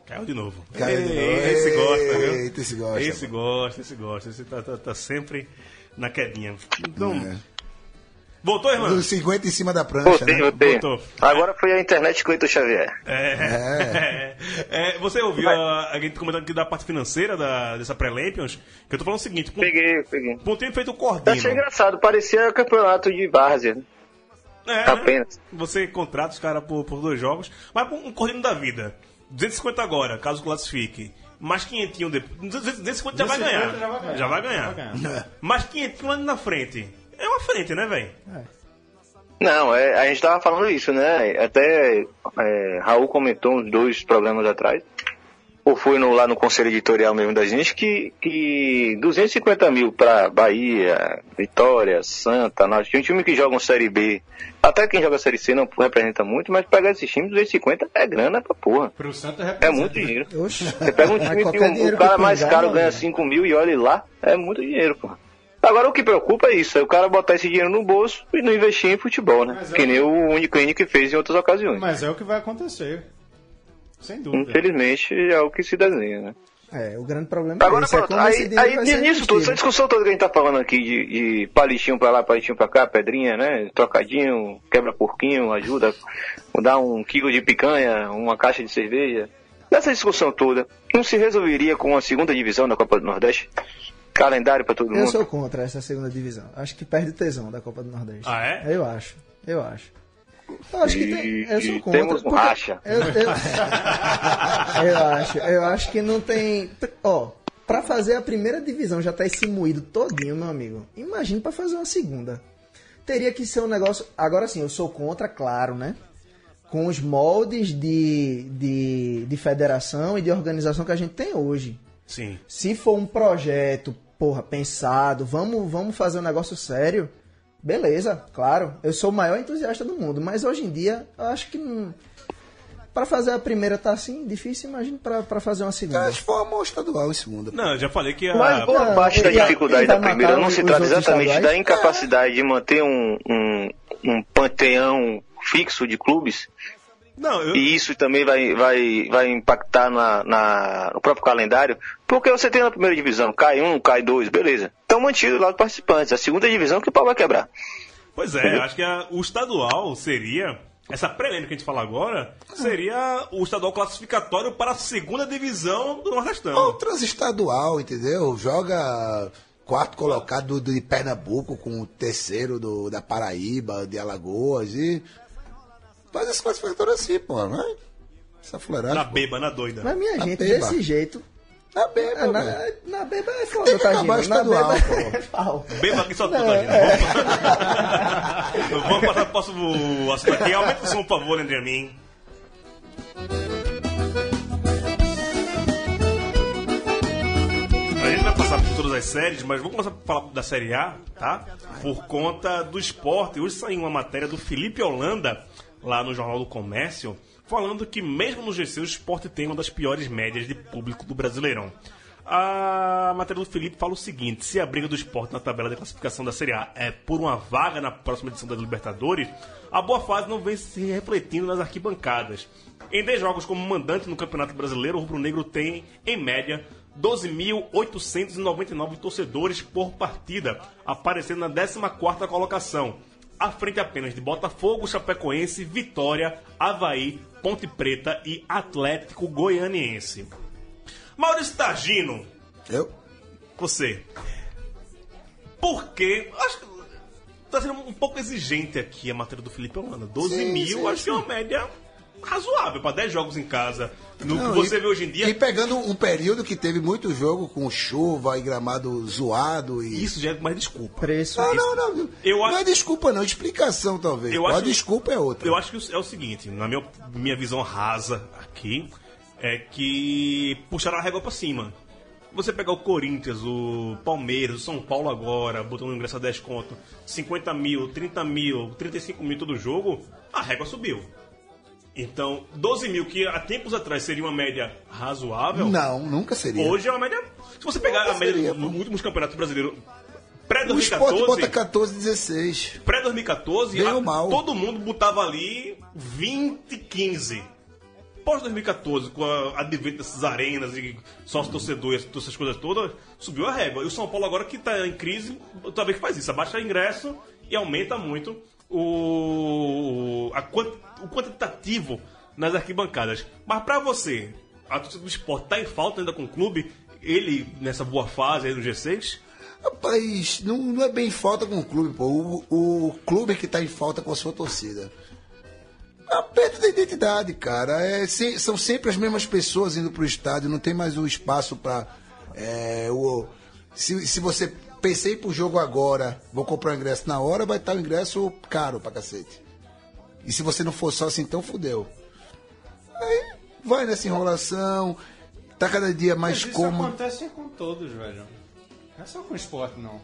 Caiu de novo. Caiu de novo. Esse gosta, viu? Eita, esse gosta, Esse gosta, esse gosta. Esse tá, tá- tá sempre na quedinha. Então, É. voltou, Irlanda? Dos 50 em cima da prancha, Voltei, né? voltei. Botou. Agora foi a internet Cleiton Xavier. É. É, você ouviu a, a gente comentando aqui da parte financeira da, dessa pré-Lampions? Que eu tô falando o seguinte: com, Peguei, peguei. com o tempo feito o Eu Cordino. achei engraçado, parecia campeonato de várzea. né? É, Apenas. Você contrata os caras por, por dois jogos, mas um Cordino da vida. 250 agora, caso classifique. Mais 500 depois. 250 já vai 250 ganhar. já vai ganhar. Já vai ganhar. Já vai ganhar. Mais 500 lá na frente. É uma frente, né, velho? Não, é, a gente tava falando isso, né? Até é, Raul comentou uns dois programas atrás, ou foi no- lá no conselho editorial mesmo da gente, que, que 250 mil pra Bahia, Vitória, Santa, nós tinha um time que joga um Série B, até quem joga Série C não representa muito, mas pegar esses times, 250 é grana pra porra. Pro Santa É representa. muito dinheiro. Oxe. Você pega um Mas time que qualquer o, cara mais pingar, caro ganha amigo. 5 mil e olha lá, é muito dinheiro, porra. Agora o que preocupa é isso, é o cara botar esse dinheiro no bolso e não investir em futebol, né? Mas é que o- nem o único que fez em outras ocasiões. Mas é o que vai acontecer. Sem dúvida. Infelizmente é o que se desenha, né? É, o grande problema é Agora esse. É pronto, esse aí, dinheiro aí ser nisso tudo, essa discussão toda que a gente tá falando aqui de, de palitinho pra lá, palitinho pra cá, pedrinha, né? Trocadinho, quebra porquinho, ajuda, dar um quilo de picanha, uma caixa de cerveja. Nessa discussão toda, não se resolveria com a segunda divisão da Copa do Nordeste? Calendário pra todo Eu mundo? sou contra essa segunda divisão. Acho que perde o tesão da Copa do Nordeste. Ah, é? Eu acho. Eu acho. Eu acho que tem. Eu sou contra. temos um porque racha. Eu, eu- eu acho. Eu acho que não tem. Ó, pra fazer a primeira divisão já tá esse moído todinho, meu amigo. Imagine pra fazer uma segunda. Teria que ser um negócio. Agora sim, eu sou contra, claro, né? Com os moldes de, de, de federação e de organização que a gente tem hoje. Sim. Se for um projeto, porra, pensado, vamos, vamos fazer um negócio sério, beleza, claro. Eu sou o maior entusiasta do mundo, mas hoje em dia, eu acho que não. Pra fazer a primeira tá assim, difícil, imagina pra, pra fazer uma segunda. Elas formam o estadual em segunda. Não, eu já falei que a. Mas boa Não, parte da ele- dificuldade da primeira não se trata exatamente da estaduais? incapacidade de manter um, um, um panteão fixo de clubes Não, eu. e isso também vai, vai, vai impactar na, na- no próprio calendário, porque você tem na primeira divisão, cai um, cai dois, beleza. Estão mantidos lá os participantes. A segunda divisão que o pau vai quebrar. Pois é, acho que a- o estadual seria. Essa prelêmica que a gente fala agora seria o estadual classificatório para a segunda divisão do Nordestão. Ou transestadual, entendeu? Joga quarto colocado de Pernambuco com o terceiro do, da Paraíba, de Alagoas e faz esse classificatório assim, pô, né? Essa fuleiragem. Na pô. beba, na doida. Mas minha Na gente, beba. desse jeito. Na beba, é, na, na beba é foda, Tem que tá, acabar o estadual, na beba pô. é pau. Beba aqui só tu, Não, Tadinho. é. Vamos, vamos passar pro próximo assunto aqui. Aumenta o som, por favor, André Mim. A gente vai passar por todas as séries, mas vamos começar a falar da Série A, tá? Por conta do esporte. Hoje saiu uma matéria do Felipe Holanda, lá no Jornal do Comércio, falando que mesmo no GC o esporte tem uma das piores médias de público do Brasileirão. A matéria do Felipe fala o seguinte: se a briga do esporte na tabela de classificação da Série A é por uma vaga na próxima edição da Libertadores, a boa fase não vem se refletindo nas arquibancadas. Em 10 jogos como mandante no Campeonato Brasileiro, o Rubro Negro tem, em média, 12.899 torcedores por partida, aparecendo na 14ª colocação, à frente apenas de Botafogo, Chapecoense, Vitória, Havaí, Ponte Preta e Atlético Goianiense. Maurício Targino, Eu? você. Por que. Acho que tá sendo um pouco exigente aqui a matéria do Felipe Holanda. 12 Sim, mil, sim, acho que é uma média razoável para 10 jogos em casa. No Não, que você e- vê hoje em dia, E pegando um período que teve muito jogo com chuva e gramado zoado e. isso já é mais desculpa. Preço. Não, não, não. Eu não acho- é desculpa, não. Explicação, talvez. Eu a acho- desculpa é outra. Eu acho que é o seguinte, na minha, minha visão rasa aqui, é que puxaram a régua pra cima. Você pegar o Corinthians, o Palmeiras, o São Paulo agora, botando o ingresso a 10 conto, 50 mil, 30 mil, 35 mil todo jogo, a régua subiu. Então, 12 mil, que há tempos atrás seria uma média razoável, Não, nunca seria. hoje é uma média. Se você pegar a média seria, dos últimos campeonatos brasileiros, o esporte bota pré-2014, 14, 16. pré-2014, Bem a- mal. todo mundo botava ali 20, 15. Pós-2014, com a advento dessas arenas e sócio-torcedores, todas essas coisas todas, subiu a régua. E o São Paulo agora que está em crise, talvez faz isso, abaixa ingresso e aumenta muito o, a quant- o quantitativo nas arquibancadas. Mas para você, a torcida do esporte está em falta ainda com o clube, ele nessa boa fase aí do G6, Rapaz, não, não é bem falta com o clube, pô. O, o clube é que tá em falta com a sua torcida. A perda da identidade, cara. É, se- são sempre as mesmas pessoas indo pro estádio, não tem mais o espaço pra. é, o, se, se você pensei pro jogo agora, vou comprar o ingresso na hora, vai estar o ingresso caro pra cacete. E se você não for sócio, então fudeu. Aí vai nessa enrolação, tá cada dia mais Mas isso cômodo. acontece com todos, velho. Não é só com esporte, não.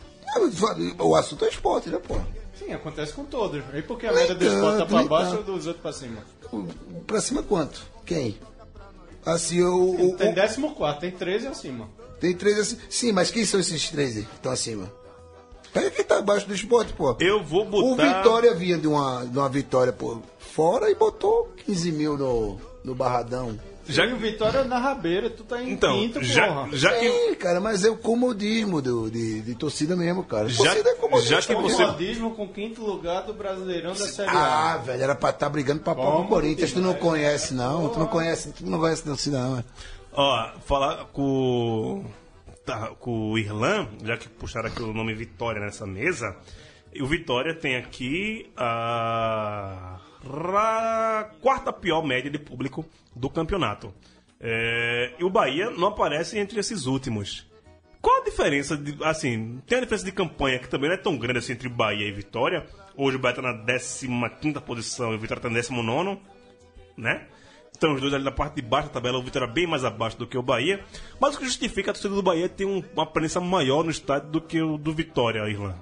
O assunto é esporte, né, pô? Sim, acontece com todos. E por que a média do esporte tá pra baixo ou dos outros pra cima? Pra cima quanto? Quem? Assim, o, o- Tem o- 14, tem 13 acima. tem três assim. Sim, mas quem são esses três aí que estão acima? Pega quem tá abaixo do esporte, pô. eu vou botar. O Vitória vinha de uma, de uma vitória por fora e botou 15 mil no, no Barradão. Já Já e o Vitória na rabeira, tu tá em Então, quinto, já, porra. já que. Sim, cara, mas é o comodismo do, de, de torcida mesmo, cara. Já- torcida é comodismo. já que O você- rodismo com quinto lugar do Brasileirão da Série A. Ah, velho, era pra estar brigando pra pau com o Corinthians. Tu não conhece, não. Tu não conhece, tu não conhece torcida, não. é. Ó, falar com, tá, com o Irlan, já que puxaram aqui o nome Vitória nessa mesa, e o Vitória tem aqui a, quarta pior média de público do campeonato. É, e o Bahia não aparece entre esses últimos. Qual a diferença de. Assim, tem a diferença de campanha que também não é tão grande assim entre Bahia e Vitória. Hoje o Bahia tá na 15 posição e o Vitória tá no 19, né? Estão os dois ali na parte de baixo da tabela, o Vitória bem mais abaixo do que o Bahia. Mas o que justifica a torcida do Bahia ter um- uma presença maior no estádio do que o do Vitória, Irlanda.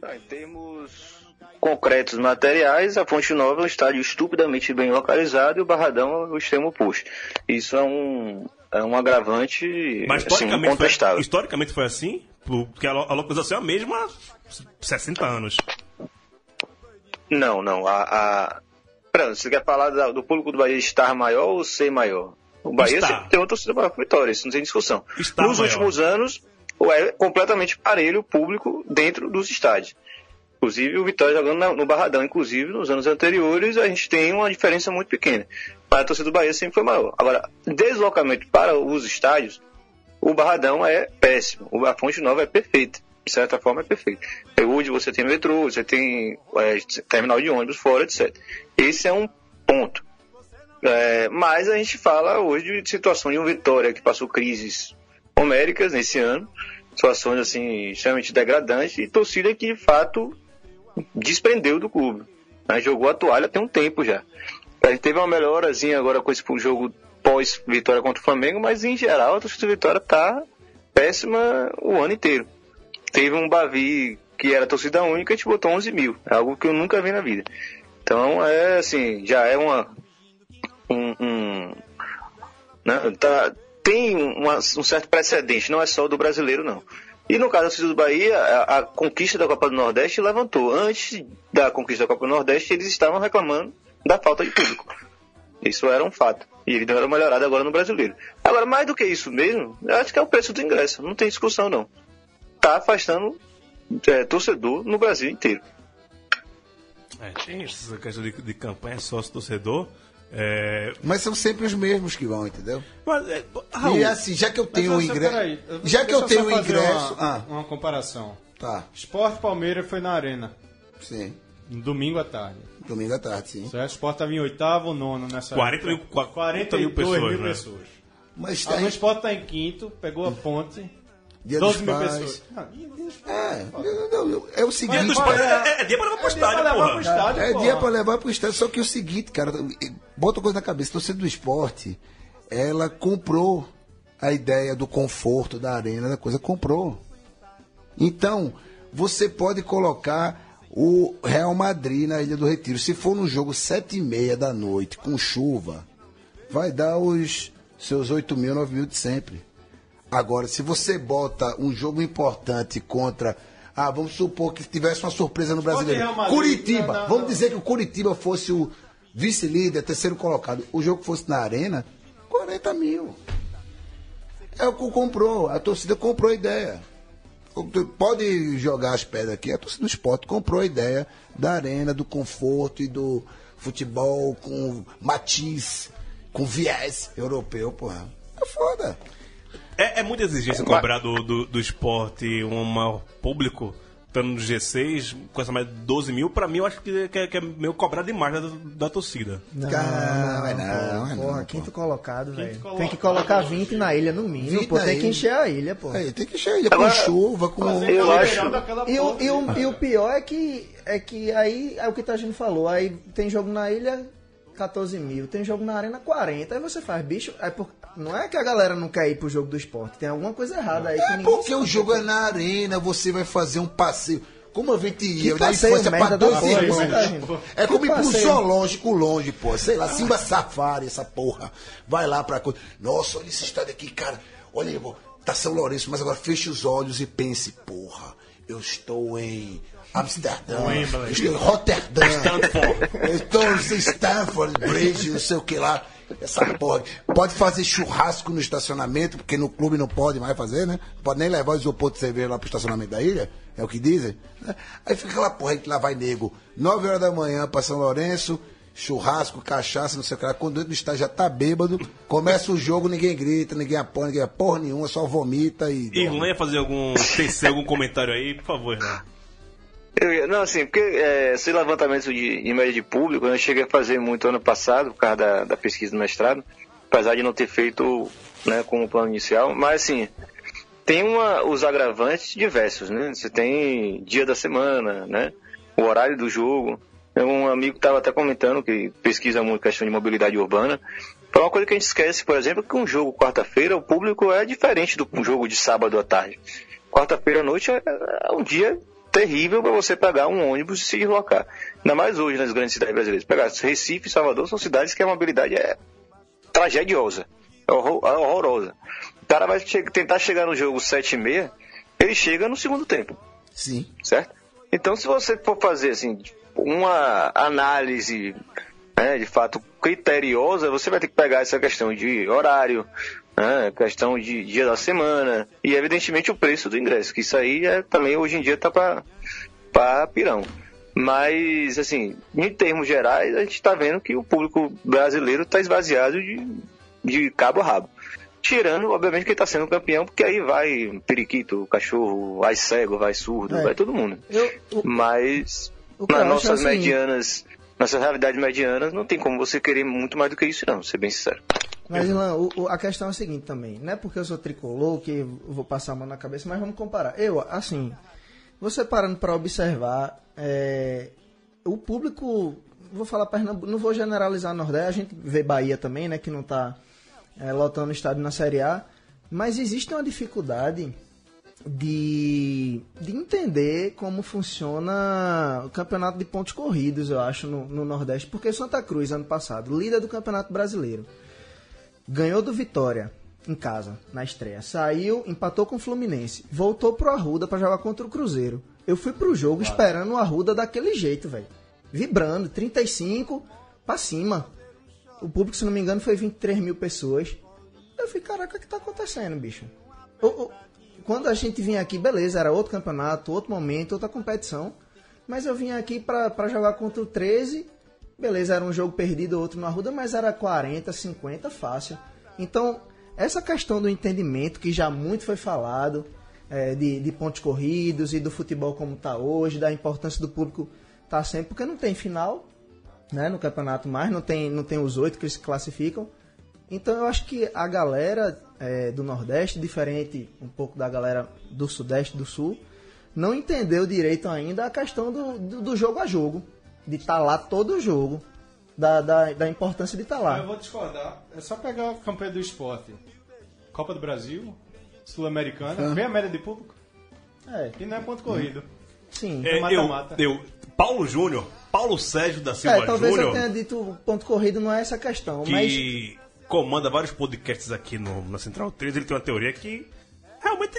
Tá, em termos concretos materiais, a Fonte Nova é um estádio estupidamente bem localizado e o Barradão é o extremo oposto. Isso é um, é um agravante Mas assim, historicamente, foi, incontestável. historicamente foi assim, porque a localização é a mesma há 60 anos. Não, não. A, a... Pera, você quer falar do público do Bahia estar maior ou ser maior? O Bahia Estar. sempre tem uma torcida o Vitória, isso não tem discussão. Estar Nos maior. últimos anos, é completamente parelho o público dentro dos estádios. Inclusive o Vitória jogando no Barradão, inclusive nos anos anteriores, a gente tem uma diferença muito pequena. Mas a torcida do Bahia sempre foi maior. Agora, deslocamento para os estádios, o Barradão é péssimo. A Fonte Nova é perfeita. De certa forma é perfeita. É, Hoje você tem metrô, você tem é, terminal de ônibus fora, etc. Esse é um ponto. É, mas a gente fala hoje de situação de um Vitória que passou crises homéricas nesse ano, situações assim extremamente degradantes e torcida que de fato desprendeu do clube. né? Jogou a toalha tem um tempo já. A gente teve uma melhorazinha agora com esse jogo pós vitória contra o Flamengo, mas em geral a torcida do Vitória tá péssima o ano inteiro. Teve um Bavi que era torcida única e gente botou 11 mil. É algo que eu nunca vi na vida. Então é assim, já é uma um, um- né, tá, tem uma- um certo precedente, não é só do brasileiro, não. E no caso do Bahia, a, a conquista da Copa do Nordeste levantou. Antes da conquista da Copa do Nordeste, eles estavam reclamando da falta de público. Isso era um fato. E ele deu uma melhorada agora no brasileiro. Agora, mais do que isso mesmo, eu acho que é o preço do ingresso. Não tem discussão, não. Tá afastando é, torcedor no Brasil inteiro. É, tem essa questão de, de campanha sócio-torcedor. É, Mas são sempre os mesmos que vão, entendeu? mas, é, Raul, E assim, já que eu tenho o ingresso. peraí, Já que eu tenho o ingresso. Uma, Ah, uma comparação. Tá, Sport Palmeiras foi na Arena, sim. no domingo à tarde. Domingo à tarde, sim. Certo? O Sport estava em oitavo ou nono nessa 40 mil- época. 40 mil 42 pessoas, mil né? pessoas. Mas tá o Sport está em quinto, pegou a ponte, Dia 12 dos mil pais. pessoas. Ah, e- e- É, não, não, é o seguinte. Dia pais é, é dia pra levar pro É pra estádio, levar porra. pro estádio, É porra. dia pra levar pro estádio, só que é o seguinte, cara, bota uma coisa na cabeça, torcida do esporte, ela comprou a ideia do conforto da arena, da coisa, comprou. Então, você pode colocar o Real Madrid na Ilha do Retiro. Se for no jogo sete e meia da noite, com chuva, vai dar os seus 8 mil, 9 mil de sempre. Agora, se você bota um jogo importante contra. Ah, vamos supor que tivesse uma surpresa no brasileiro. Curitiba. não, não, vamos dizer que o Curitiba fosse o vice-líder, terceiro colocado. O jogo fosse na arena, 40 mil. É o que comprou. A torcida comprou a ideia. Pode jogar as pedras aqui. A torcida do esporte comprou a ideia da arena, do conforto e do futebol com matiz, com viés europeu, porra. É foda. É, é muita exigência cobrar do, do, do esporte um maior público, estando no G6, com essa média de 12 mil, pra mim eu acho que é, que é meio cobrar demais da, da torcida. Não, Cara, vai não, não, pô, vai porra, não, quinto colocado, velho. Tem que colocar 20 na ilha no mínimo, 20 pô. Tem que ilha. encher a ilha, pô. Aí, tem que encher ele com Agora, chuva, com. Eu acho. E o, e, o, e o pior é que, é que aí é o que a gente falou. Aí tem jogo na ilha, 14 mil. Tem jogo na arena, 40. Aí você faz, bicho. É por, não é que a galera não quer ir pro jogo do esporte. Tem alguma coisa errada aí. que É porque o jogo é na arena, você vai fazer um passeio. Como a gente ia na passeio infância pra dois irmãos. É como ir pro zoológico longe, pô. Sei lá, Simba Safari, essa porra. Vai lá pra coisa. Nossa, olha esse estádio aqui, cara. Olha, vou- tá São Lourenço, mas agora feche os olhos e pense, porra, eu estou em Amsterdã, eu estou em Rotterdam, eu estou em Stanford Bridge, não sei o que lá. Essa porra. Pode fazer churrasco no estacionamento, porque no clube não pode mais fazer, né? Não pode nem levar o isopor de cerveja lá pro estacionamento da ilha, é o que dizem. né? Aí fica aquela porra aí que lá vai nego. 9 horas da manhã pra São Lourenço, churrasco, cachaça, não sei o que lá. Quando entra no estádio já tá bêbado, começa o jogo, ninguém grita, ninguém apoia, ninguém porra nenhuma, só vomita e. Irlan ia fazer algum. tecer algum comentário aí, por favor, Irlan. Eu não, assim, porque é, esse levantamento de, de média de público eu cheguei a fazer muito ano passado, por causa da, da pesquisa do mestrado, apesar de não ter feito né, com o plano inicial, mas assim, tem uma, os agravantes diversos, né? Você tem dia da semana, né? O horário do jogo. Um amigo estava até comentando que pesquisa muito questão de mobilidade urbana. Foi uma coisa que a gente esquece, por exemplo, que um jogo quarta-feira, o público é diferente do um jogo de sábado à tarde. Quarta-feira à noite é, é um dia terrível para você pegar um ônibus e se deslocar. Ainda mais hoje nas grandes cidades brasileiras. Pegar Recife e Salvador são cidades que a mobilidade é tragediosa, é horror- é horrorosa. O cara vai che- tentar chegar no jogo 7 e meia, ele chega no segundo tempo, Sim. certo? Então se você for fazer assim uma análise né, de fato criteriosa, você vai ter que pegar essa questão de horário, né, questão de dia da semana e evidentemente o preço do ingresso, que isso aí é, também hoje em dia tá para pirão. Mas, assim, em termos gerais, a gente está vendo que o público brasileiro está esvaziado de, de cabo a rabo. Tirando, obviamente, quem está sendo campeão, porque aí vai periquito, cachorro, vai cego, vai surdo, É. vai todo mundo. Eu, o- Mas eu nas nossas seguinte- medianas, nossas realidades medianas, não tem como você querer muito mais do que isso, não, ser bem sincero. Mas, Ilan, a questão é a seguinte também. Não é porque eu sou tricolor que vou passar a mão na cabeça, mas vamos comparar. Eu, assim, você parando para observar, é, o público, vou falar Pernambuco, não vou generalizar Nordeste, a gente vê Bahia também, né, que não está lotando o estádio na Série A, mas existe uma dificuldade de, de entender como funciona o campeonato de pontos corridos, eu acho, no, no Nordeste. Porque Santa Cruz, ano passado, líder do Campeonato Brasileiro, ganhou do Vitória em casa, na estreia. Saiu, empatou com o Fluminense. Voltou pro Arruda para jogar contra o Cruzeiro. Eu fui pro jogo esperando o Arruda daquele jeito, velho. Vibrando, 35 pra cima. O público, se não me engano, foi 23 mil pessoas. Eu falei, caraca, o que tá acontecendo, bicho? O- o- quando a gente vinha aqui, beleza, era outro campeonato, outro momento, outra competição. Mas eu vinha aqui pra jogar contra o 13. Beleza, era um jogo perdido, outro no Arruda, mas era 40, 50, fácil. Então, essa questão do entendimento, que já muito foi falado, é, de, de pontos corridos e do futebol como está hoje, da importância do público estar tá sempre, porque não tem final né, no campeonato mais, não tem, não tem os oito que se classificam. Então eu acho que a galera é, do Nordeste, diferente um pouco da galera do Sudeste do Sul, não entendeu direito ainda a questão do, do, do jogo a jogo, de estar tá lá todo o jogo, da, da, da importância de estar tá lá. Eu vou discordar. É só pegar a campanha do esporte. Copa do Brasil, Sul-Americana, vem a média de público. É. E não é ponto corrido. Sim. É, eu, mata-mata. eu, Paulo Júnior, Paulo Sérgio da É, Silva talvez eu Júnior, tenha dito ponto corrido, não é essa a questão, mas que comanda vários podcasts aqui no, na Central 3, ele tem uma teoria que realmente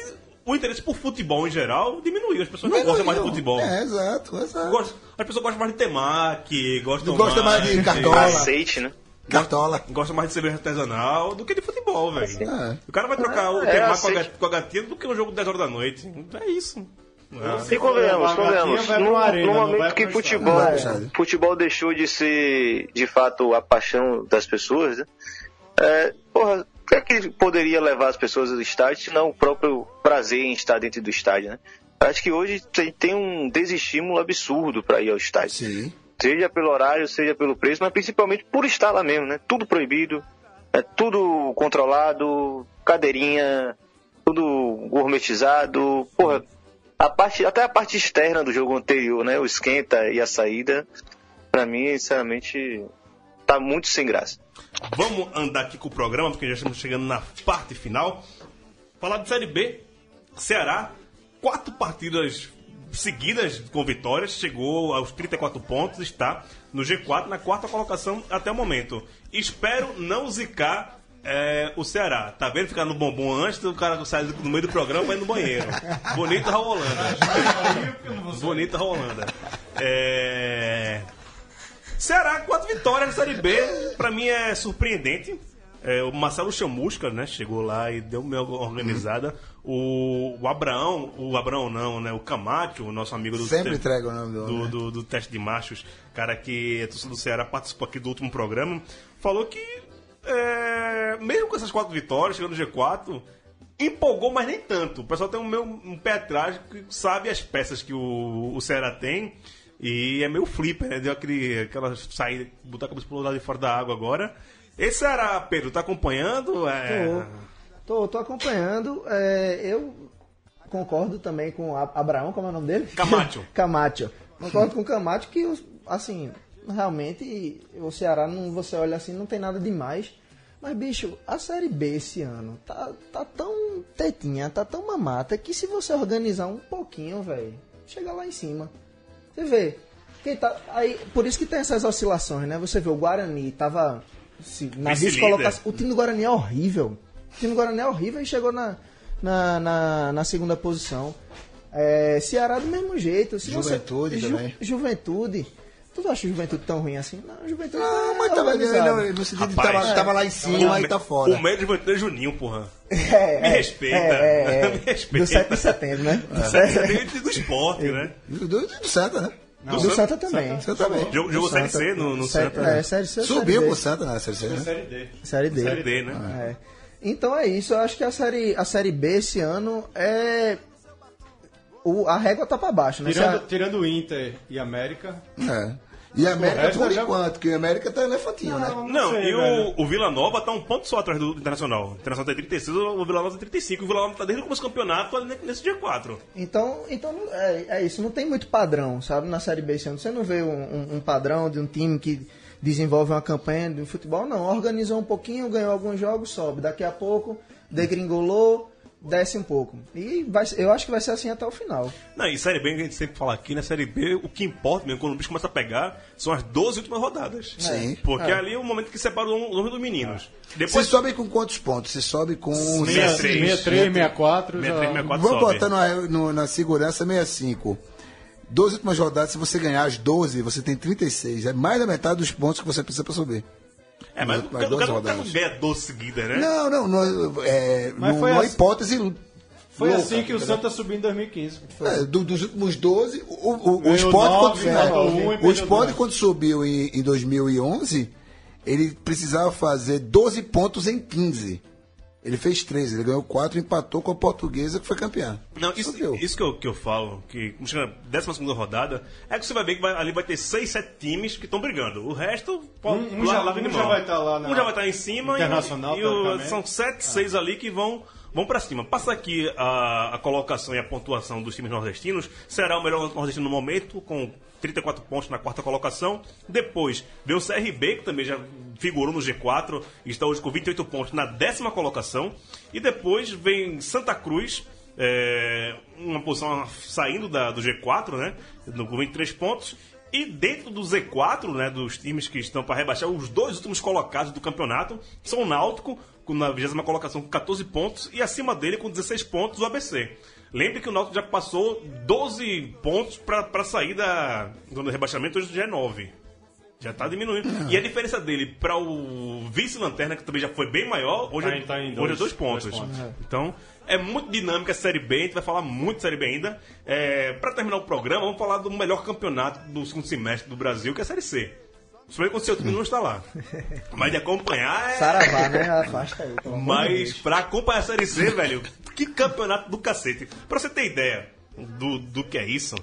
o interesse por futebol em geral diminuiu. As pessoas não gostam mais de futebol. É, exato, exato. Gostam- as pessoas gostam mais de temaki, gostam Gosta mais de cartola. Aceite, né? Cartola. Gosta mais de cerveja artesanal do que de futebol, velho. É. O cara vai trocar o É, temaki com, a com a gatinha do que um jogo de 10 horas da noite. É isso. É. E convenhamos, convenhamos. No, arena, no não momento que futebol, Não futebol deixou de ser, de fato, a paixão das pessoas, né? É, porra, que é que poderia levar as pessoas ao estádio se não o próprio prazer em estar dentro do estádio, né? Acho que hoje tem, tem um desestímulo absurdo para ir ao estádio. Sim. Seja pelo horário, seja pelo preço, mas principalmente por estar lá mesmo, né? Tudo proibido, é tudo controlado, cadeirinha, tudo gourmetizado. Porra, a parte, até a parte externa do jogo anterior, né? O esquenta e a saída, pra mim, sinceramente, tá muito sem graça. Vamos andar aqui com o programa, porque já estamos chegando na parte final. Falar de Série B. Ceará, quatro partidas seguidas com vitórias, chegou aos 34 pontos, está no G4, na quarta colocação até o momento. Espero não zicar é, o Ceará. Tá vendo? Ficar no bombom antes do cara sair no meio do programa vai no banheiro. Bonito Raul Holanda. Bonito Raul Holanda. É... Ceará, quatro vitórias na Série B. Pra mim é surpreendente. É, o Marcelo Chamusca, né? Chegou lá e deu uma organizada. O, o Abraão, o Abraão não, né? O Camacho, o nosso amigo do Sempre entrega o nome do do, né? do, do teste de machos, cara que é torcedor do Ceará, participou aqui do último programa, falou que é, mesmo com essas quatro vitórias, chegando no G4, empolgou, mas nem tanto. O pessoal tem um, meio, um pé atrás que sabe as peças que o, o Ceará tem. E é meio flipper, né? Deu aquele, aquela saída, botar a cabeça pro lado de fora da água agora. Esse Ceará, Pedro, tá acompanhando? É... tô, tô acompanhando. é, eu concordo também com a- Abraão, como é o nome dele? Camacho. Camacho. Concordo com o Camacho que, assim, realmente o Ceará, não, você olha assim, não tem nada demais. Mas, bicho, a Série B esse ano tá, tá tão tetinha, tá tão mamata, que se você organizar um pouquinho, velho, chega lá em cima. Você vê. Quem tá, aí, por isso que tem essas oscilações, né? Você vê, o Guarani tava se, na vice-colocação. O time do Guarani é horrível. O time do Guarani é horrível e chegou na, na, na, na segunda posição. É, Ceará do mesmo jeito. Se você- Juventude também. Juventude. Tu não acha o Juventude tão ruim assim? Não, Juventude Não, é mas tava, não, no sentido de Rapaz, tava, tava lá em cima e tá fora. O médio vai ter Juninho, porra. É, Me é, respeita. é, é, é. Me respeita. Do 7 de setembro, né? Do Sete do esporte, né? Do, do, do Santa, né? Do Santa também. Santa também. Jogou, jogou Série C no, no Série- Santa. É, Série C Subiu pro Santa na Série C, né? Série D. Série D. Série D, né? É. Então é isso, eu acho que a série, a série B esse ano é. O, a régua tá pra baixo, né? Tirando, a- tirando o Inter e América. É. E a América, resto por já- porque a América tá elefantinho, né? Não, sei, e velho. o, o Vila Nova tá um ponto só atrás do Internacional. O Internacional tem 36, o Vila Nova tem 35. O Vila Nova tá desde o começo do campeonato nesse dia 4. Então, então é, é isso, não tem muito padrão, sabe, na série B esse ano. Você não vê um, um- um padrão de um time que desenvolve uma campanha de futebol, não. Organizou um pouquinho, ganhou alguns jogos, sobe. Daqui a pouco, degringolou, desce um pouco. E vai, eu acho que vai ser assim até o final. Não, e Série B, que a gente sempre fala aqui, na Série B, o que importa mesmo, quando o bicho começa a pegar, são as 12 últimas rodadas. Sim. Porque É. ali é o momento que separa os homens dos meninos. Você Depois, sobe com quantos pontos? Você sobe com... 63, 63, 64. 63, já... 64 Vamos sobe. botar no- na segurança 65. 12 últimas rodadas, se você ganhar as 12, você tem 36. É mais da metade dos pontos que você precisa pra subir. É, mas Mais o cara, o 12 cara, o não rodadas. ganha 12 seguidas, né? Não, não, não é, Mas foi numa assim- hipótese. Foi louca, assim que o entendeu? Santa subiu em 2015. É, do- dos últimos 12, o, o, o Sport, nove, quando, empatou é, um e o perdeu Sport dois. quando subiu em, em 2011, ele precisava fazer 12 pontos em 15. Ele fez três, ele ganhou quatro, empatou com a portuguesa, que foi campeã. Não, isso, isso que, eu, que eu falo, que como chega na 12 rodada, é que você vai ver que vai- ali vai ter 6, 7 times que estão brigando. O resto pode Um- um já- de um já vai tá lá na- Um já vai estar em cima Internacional, e, e o- são 7, 6 ali que vão, vão para cima. Passa aqui a, a colocação e a pontuação dos times nordestinos. Será o melhor nordestino no momento, com 34 pontos na quarta colocação. Depois vem o CRB, que também já figurou no G4 e está hoje com 28 pontos na décima colocação. E depois vem Santa Cruz, é, uma posição saindo da- do G4, né? Com 23 pontos. E dentro do Z4, né, dos times que estão para rebaixar, os dois últimos colocados do campeonato são o Náutico, na 20 colocação com 14 pontos, e acima dele com 16 pontos o ABC. Lembre que o Náutico já passou 12 pontos para sair da, do rebaixamento, hoje já é 9. Já tá diminuindo. E a diferença dele para o vice-lanterna, que também já foi bem maior, hoje, Tá é, em- tá em hoje dois- é dois pontos. dois pontos. Então, é muito dinâmica a Série B, a gente vai falar muito de Série B ainda. É, para terminar o programa, vamos falar do melhor campeonato do segundo semestre do Brasil, que é a Série C. Principalmente quando o seu time não está lá. Mas de acompanhar é... Saravá, né? Afasta aí. Mas pra acompanhar a Série C, velho, que campeonato do cacete. Pra você ter ideia do, do que é isso,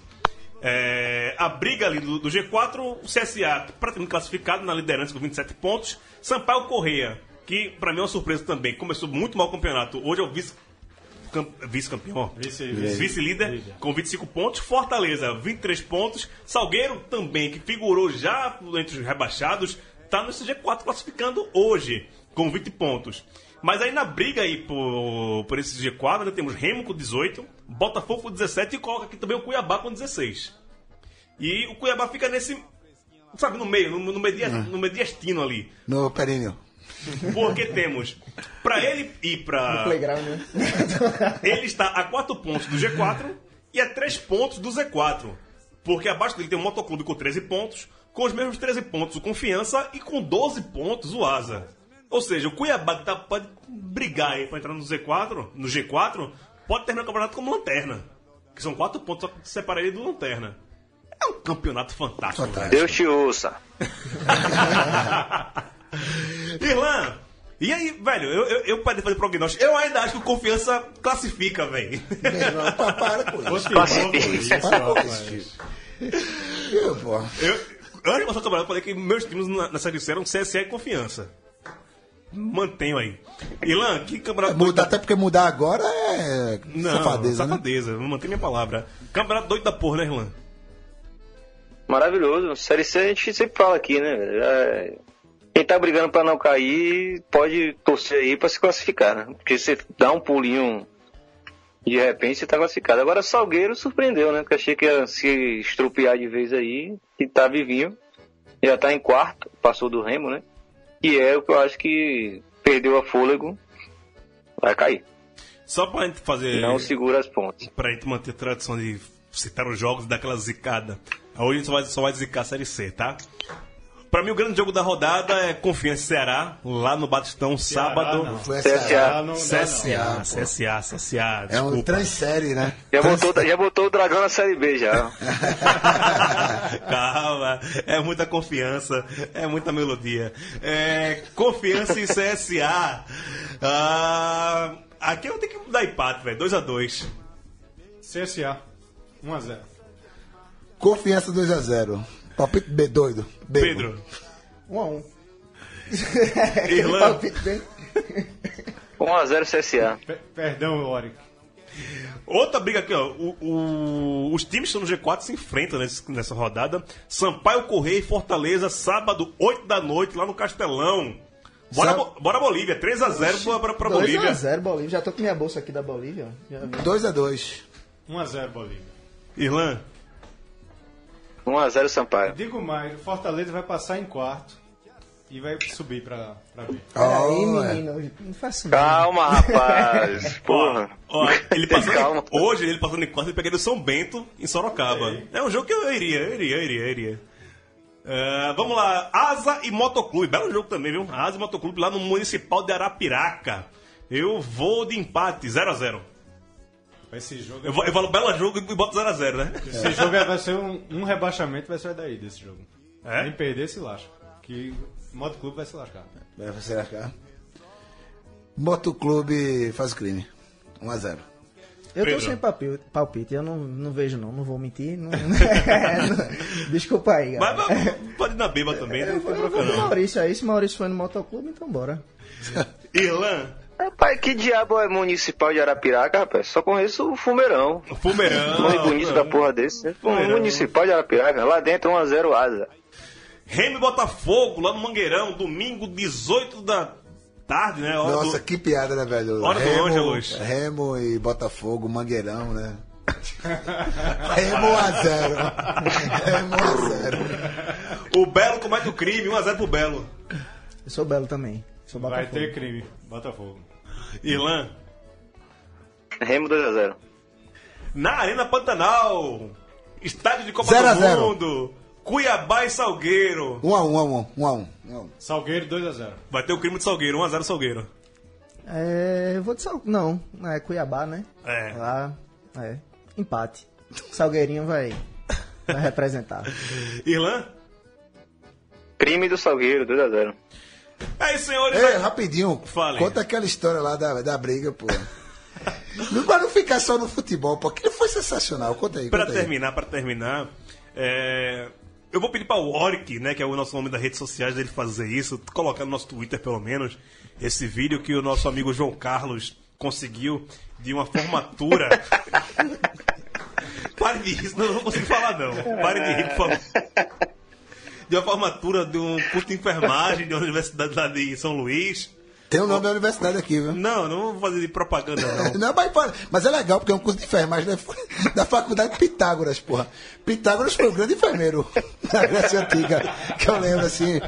é, a briga ali do, do G4, o CSA praticamente classificado na liderança com 27 pontos. Sampaio Correia, que pra mim é uma surpresa também, começou muito mal o campeonato. Hoje é o vice vice-campeão. Vice- vice- vice-líder líder. com 25 pontos. Fortaleza, 23 pontos. Salgueiro também, que figurou já entre os rebaixados, tá no G4 classificando hoje, com 20 pontos. Mas aí na briga aí por, por esse G4, ainda temos Remo com 18, Botafogo com 17 e coloca aqui também o Cuiabá com 16. E o Cuiabá fica nesse, sabe, no meio, no, no, media, no mediastino ali. No períneo. Porque temos, pra ele ir pra... Playground, né? Ele está a 4 pontos do G4 e a 3 pontos do Z4. Porque abaixo dele tem um motoclube com 13 pontos, com os mesmos 13 pontos o Confiança e com 12 pontos o Asa. Ou seja, o Cuiabá que tá, pode brigar aí pra entrar no Z4, no G4, pode terminar o campeonato como lanterna. Que são 4 pontos só que separa ele do lanterna. É um campeonato fantástico. Fantástico. Deus te ouça. Irlan, e aí, velho, eu, eu, eu parei de fazer prognóstico. Eu ainda acho que o Confiança classifica, velho. Não, pa- para com isso. Paciência. Para com isso. Eu, pô. Eu, antes de começar o campeonato, eu falei que meus times na, Série C eram CSA e Confiança. Mantenho aí. Ilan, que campeonato Muda, doido até porque mudar agora é Não, safadeza, né? safadeza. Vou manter minha palavra. Campeonato doido da porra, né, Irlan? Maravilhoso. Série C a gente sempre fala aqui, né? É, Quem tá brigando pra não cair, pode torcer aí pra se classificar, né? Porque você dá um pulinho de repente você tá classificado. Agora Salgueiro surpreendeu, né? Porque achei que ia se estrupiar de vez aí, e tá vivinho. Já tá em quarto, passou do Remo, né? E é o que eu acho que perdeu a fôlego, vai cair. Só pra gente fazer. Não segura as pontas. Pra gente manter a tradição de citar os jogos e dar aquela zicada. Hoje a gente só vai, só vai zicar a Série C, tá? Pra mim, o grande jogo da rodada é Confiança Ceará, lá no Batistão, sábado. não. CSA. não CSA, CSA, CSA, É um transsérie, né? Já botou, já botou o dragão na Série B já. Calma, é muita confiança, é muita melodia. É, confiança em CSA. Ah, aqui eu tenho que dar empate, velho. 2x2. CSA. 1x0. Confiança 2x0. Palpite B doido. Bêbado. Pedro. Um a um. Irlanda. Palpite bem. 1x0 CSA. Pe- Perdão, Oric. Outra briga aqui, ó. O- o- os times que estão no G4 se enfrentam nesse- nessa rodada. Sampaio Correia e Fortaleza, sábado, 8 da noite, lá no Castelão. Bora, Sa- Bo- bora Bolívia, 3x0 pra, pra, pra 2 Bolívia. a 0 Bolívia. Já tô com minha bolsa aqui da Bolívia. ó. Já vi. 2x2. 1x0 Bolívia. Irlan, 1x0 Sampaio. Digo mais, o Fortaleza vai passar em quarto e vai subir pra, pra B. Peraí, Oh, menino. Não faço Calma, rapaz. Porra. ó, ele passando, Calma. hoje ele passando em quarto e peguei do São Bento em Sorocaba. É um jogo que eu iria, eu iria, eu iria, eu iria. É, vamos lá, Asa e Motoclube, belo jogo também, viu? Asa e Motoclube lá no Municipal de Arapiraca. Eu vou de empate, 0x0. Esse jogo, Eu, vou- eu falo belo jogo e boto 0x0, né? esse jogo é- vai ser um, um rebaixamento, vai sair daí desse jogo. É? Nem perder se lasca. Que Moto Clube vai se lascar. Vai ser cá. Motoclube faz o crime. 1x0. Eu tô Pedro. sem palpite, palpite, eu não, não vejo não, não vou mentir. não- não- desculpa aí, Mas, galera. mas pode ir na beba também, né? não o não. Maurício aí, se Maurício foi no motoclube, então bora. Irlan, Rapaz, que diabo é municipal de Arapiraca, rapaz? Só conheço o Fumeirão. Fumeirão. Nome bonito da porra desse. né? Fumeirão. Municipal de Arapiraca. Lá dentro 1x0 asa. Remy Botafogo, lá no Mangueirão, domingo, 18 da tarde, né? Hora Nossa, do- que piada, né, velho? Hora do Ângelos. Remo e Botafogo, Mangueirão, né? Remo 1x0. Remo 1x0. O Belo comete o crime, 1x0 pro Belo. Eu sou belo também. Sou Vai ter crime. Botafogo. Irlan, Remo 2x0. na Arena Pantanal, estádio de Copa Zero do zero. Mundo, Cuiabá e Salgueiro. 1x1, 1x1, 1x1. Salgueiro 2x0. Vai ter o crime de Salgueiro, 1x0 Salgueiro. É, eu vou de Sal... Não, é Cuiabá, né? É. Lá, é. Empate. Salgueirinho vai, vai representar. Irlan? Crime do Salgueiro, 2x0. É isso, senhores. Ei, rapidinho, Fale. conta aquela história lá da, da briga, pô. Não vai não ficar só no futebol, pô. Aquilo foi sensacional. Conta aí, Pra conta aí. terminar, para terminar, é, eu vou pedir para o Oric, né, que é o nosso nome das redes sociais, dele fazer isso, colocar no nosso Twitter pelo menos esse vídeo que o nosso amigo João Carlos conseguiu de uma formatura. Pare de rir, eu não consigo falar não. Pare de rir, por favor. De uma formatura de um curso de enfermagem de uma universidade lá de São Luís. Tem o nome da universidade aqui, viu? Não, não vou fazer de propaganda não. Não, mas, mas é legal, porque é um curso de enfermagem da, da faculdade Pitágoras, porra. Pitágoras foi o grande enfermeiro da Grécia Antiga, que eu lembro, assim,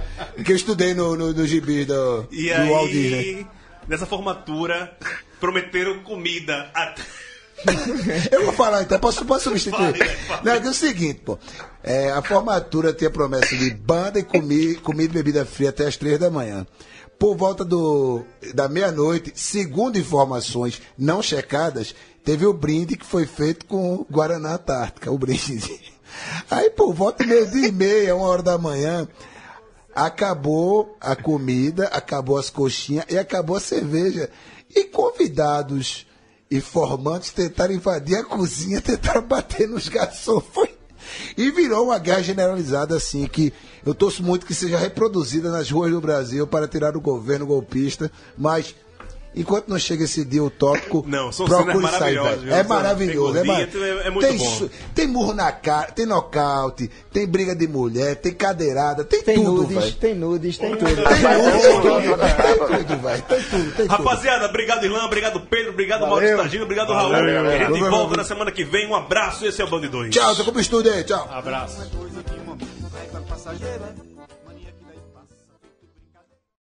que eu estudei no, no, no gibi do, E do Walt Disney. aí, nessa formatura, prometeram comida até. Eu vou falar então, posso, posso substituir? Fale, fale. Não, é é o seguinte, pô. É, a formatura tinha promessa de banda e comi, comida e bebida fria até as três da manhã. Por volta do, da meia-noite, segundo informações não checadas, teve o brinde que foi feito com Guaraná Antártica, o brinde. Aí, por volta de meio-dia e meia, uma hora da manhã, acabou a comida, acabou as coxinhas e acabou a cerveja. E convidados informantes tentaram invadir a cozinha, tentaram bater nos garçons. Foi. E virou uma guerra generalizada, assim, que eu torço muito que seja reproduzida nas ruas do Brasil para tirar o governo golpista, mas. Enquanto não chega esse dia utópico, Não, são procure cenas sair, viu? É maravilhoso. tem É, mar- é- é muito tem, bom. tem murro na cara, tem nocaute, tem briga de mulher, tem cadeirada, tem, Tem tudo, nudes, tem nudes, tem tudo. Tem tudo, tem tudo, tem tudo, velho. Tem tudo, tem tudo. Rapaziada, obrigado Irlan, obrigado Pedro, obrigado Valeu. Maurício Tagino, obrigado Raul. a gente Valeu. volta na semana que vem. Um abraço, esse é o Band 2. Tchau, tô com o estúdio aí, tchau. Abraço.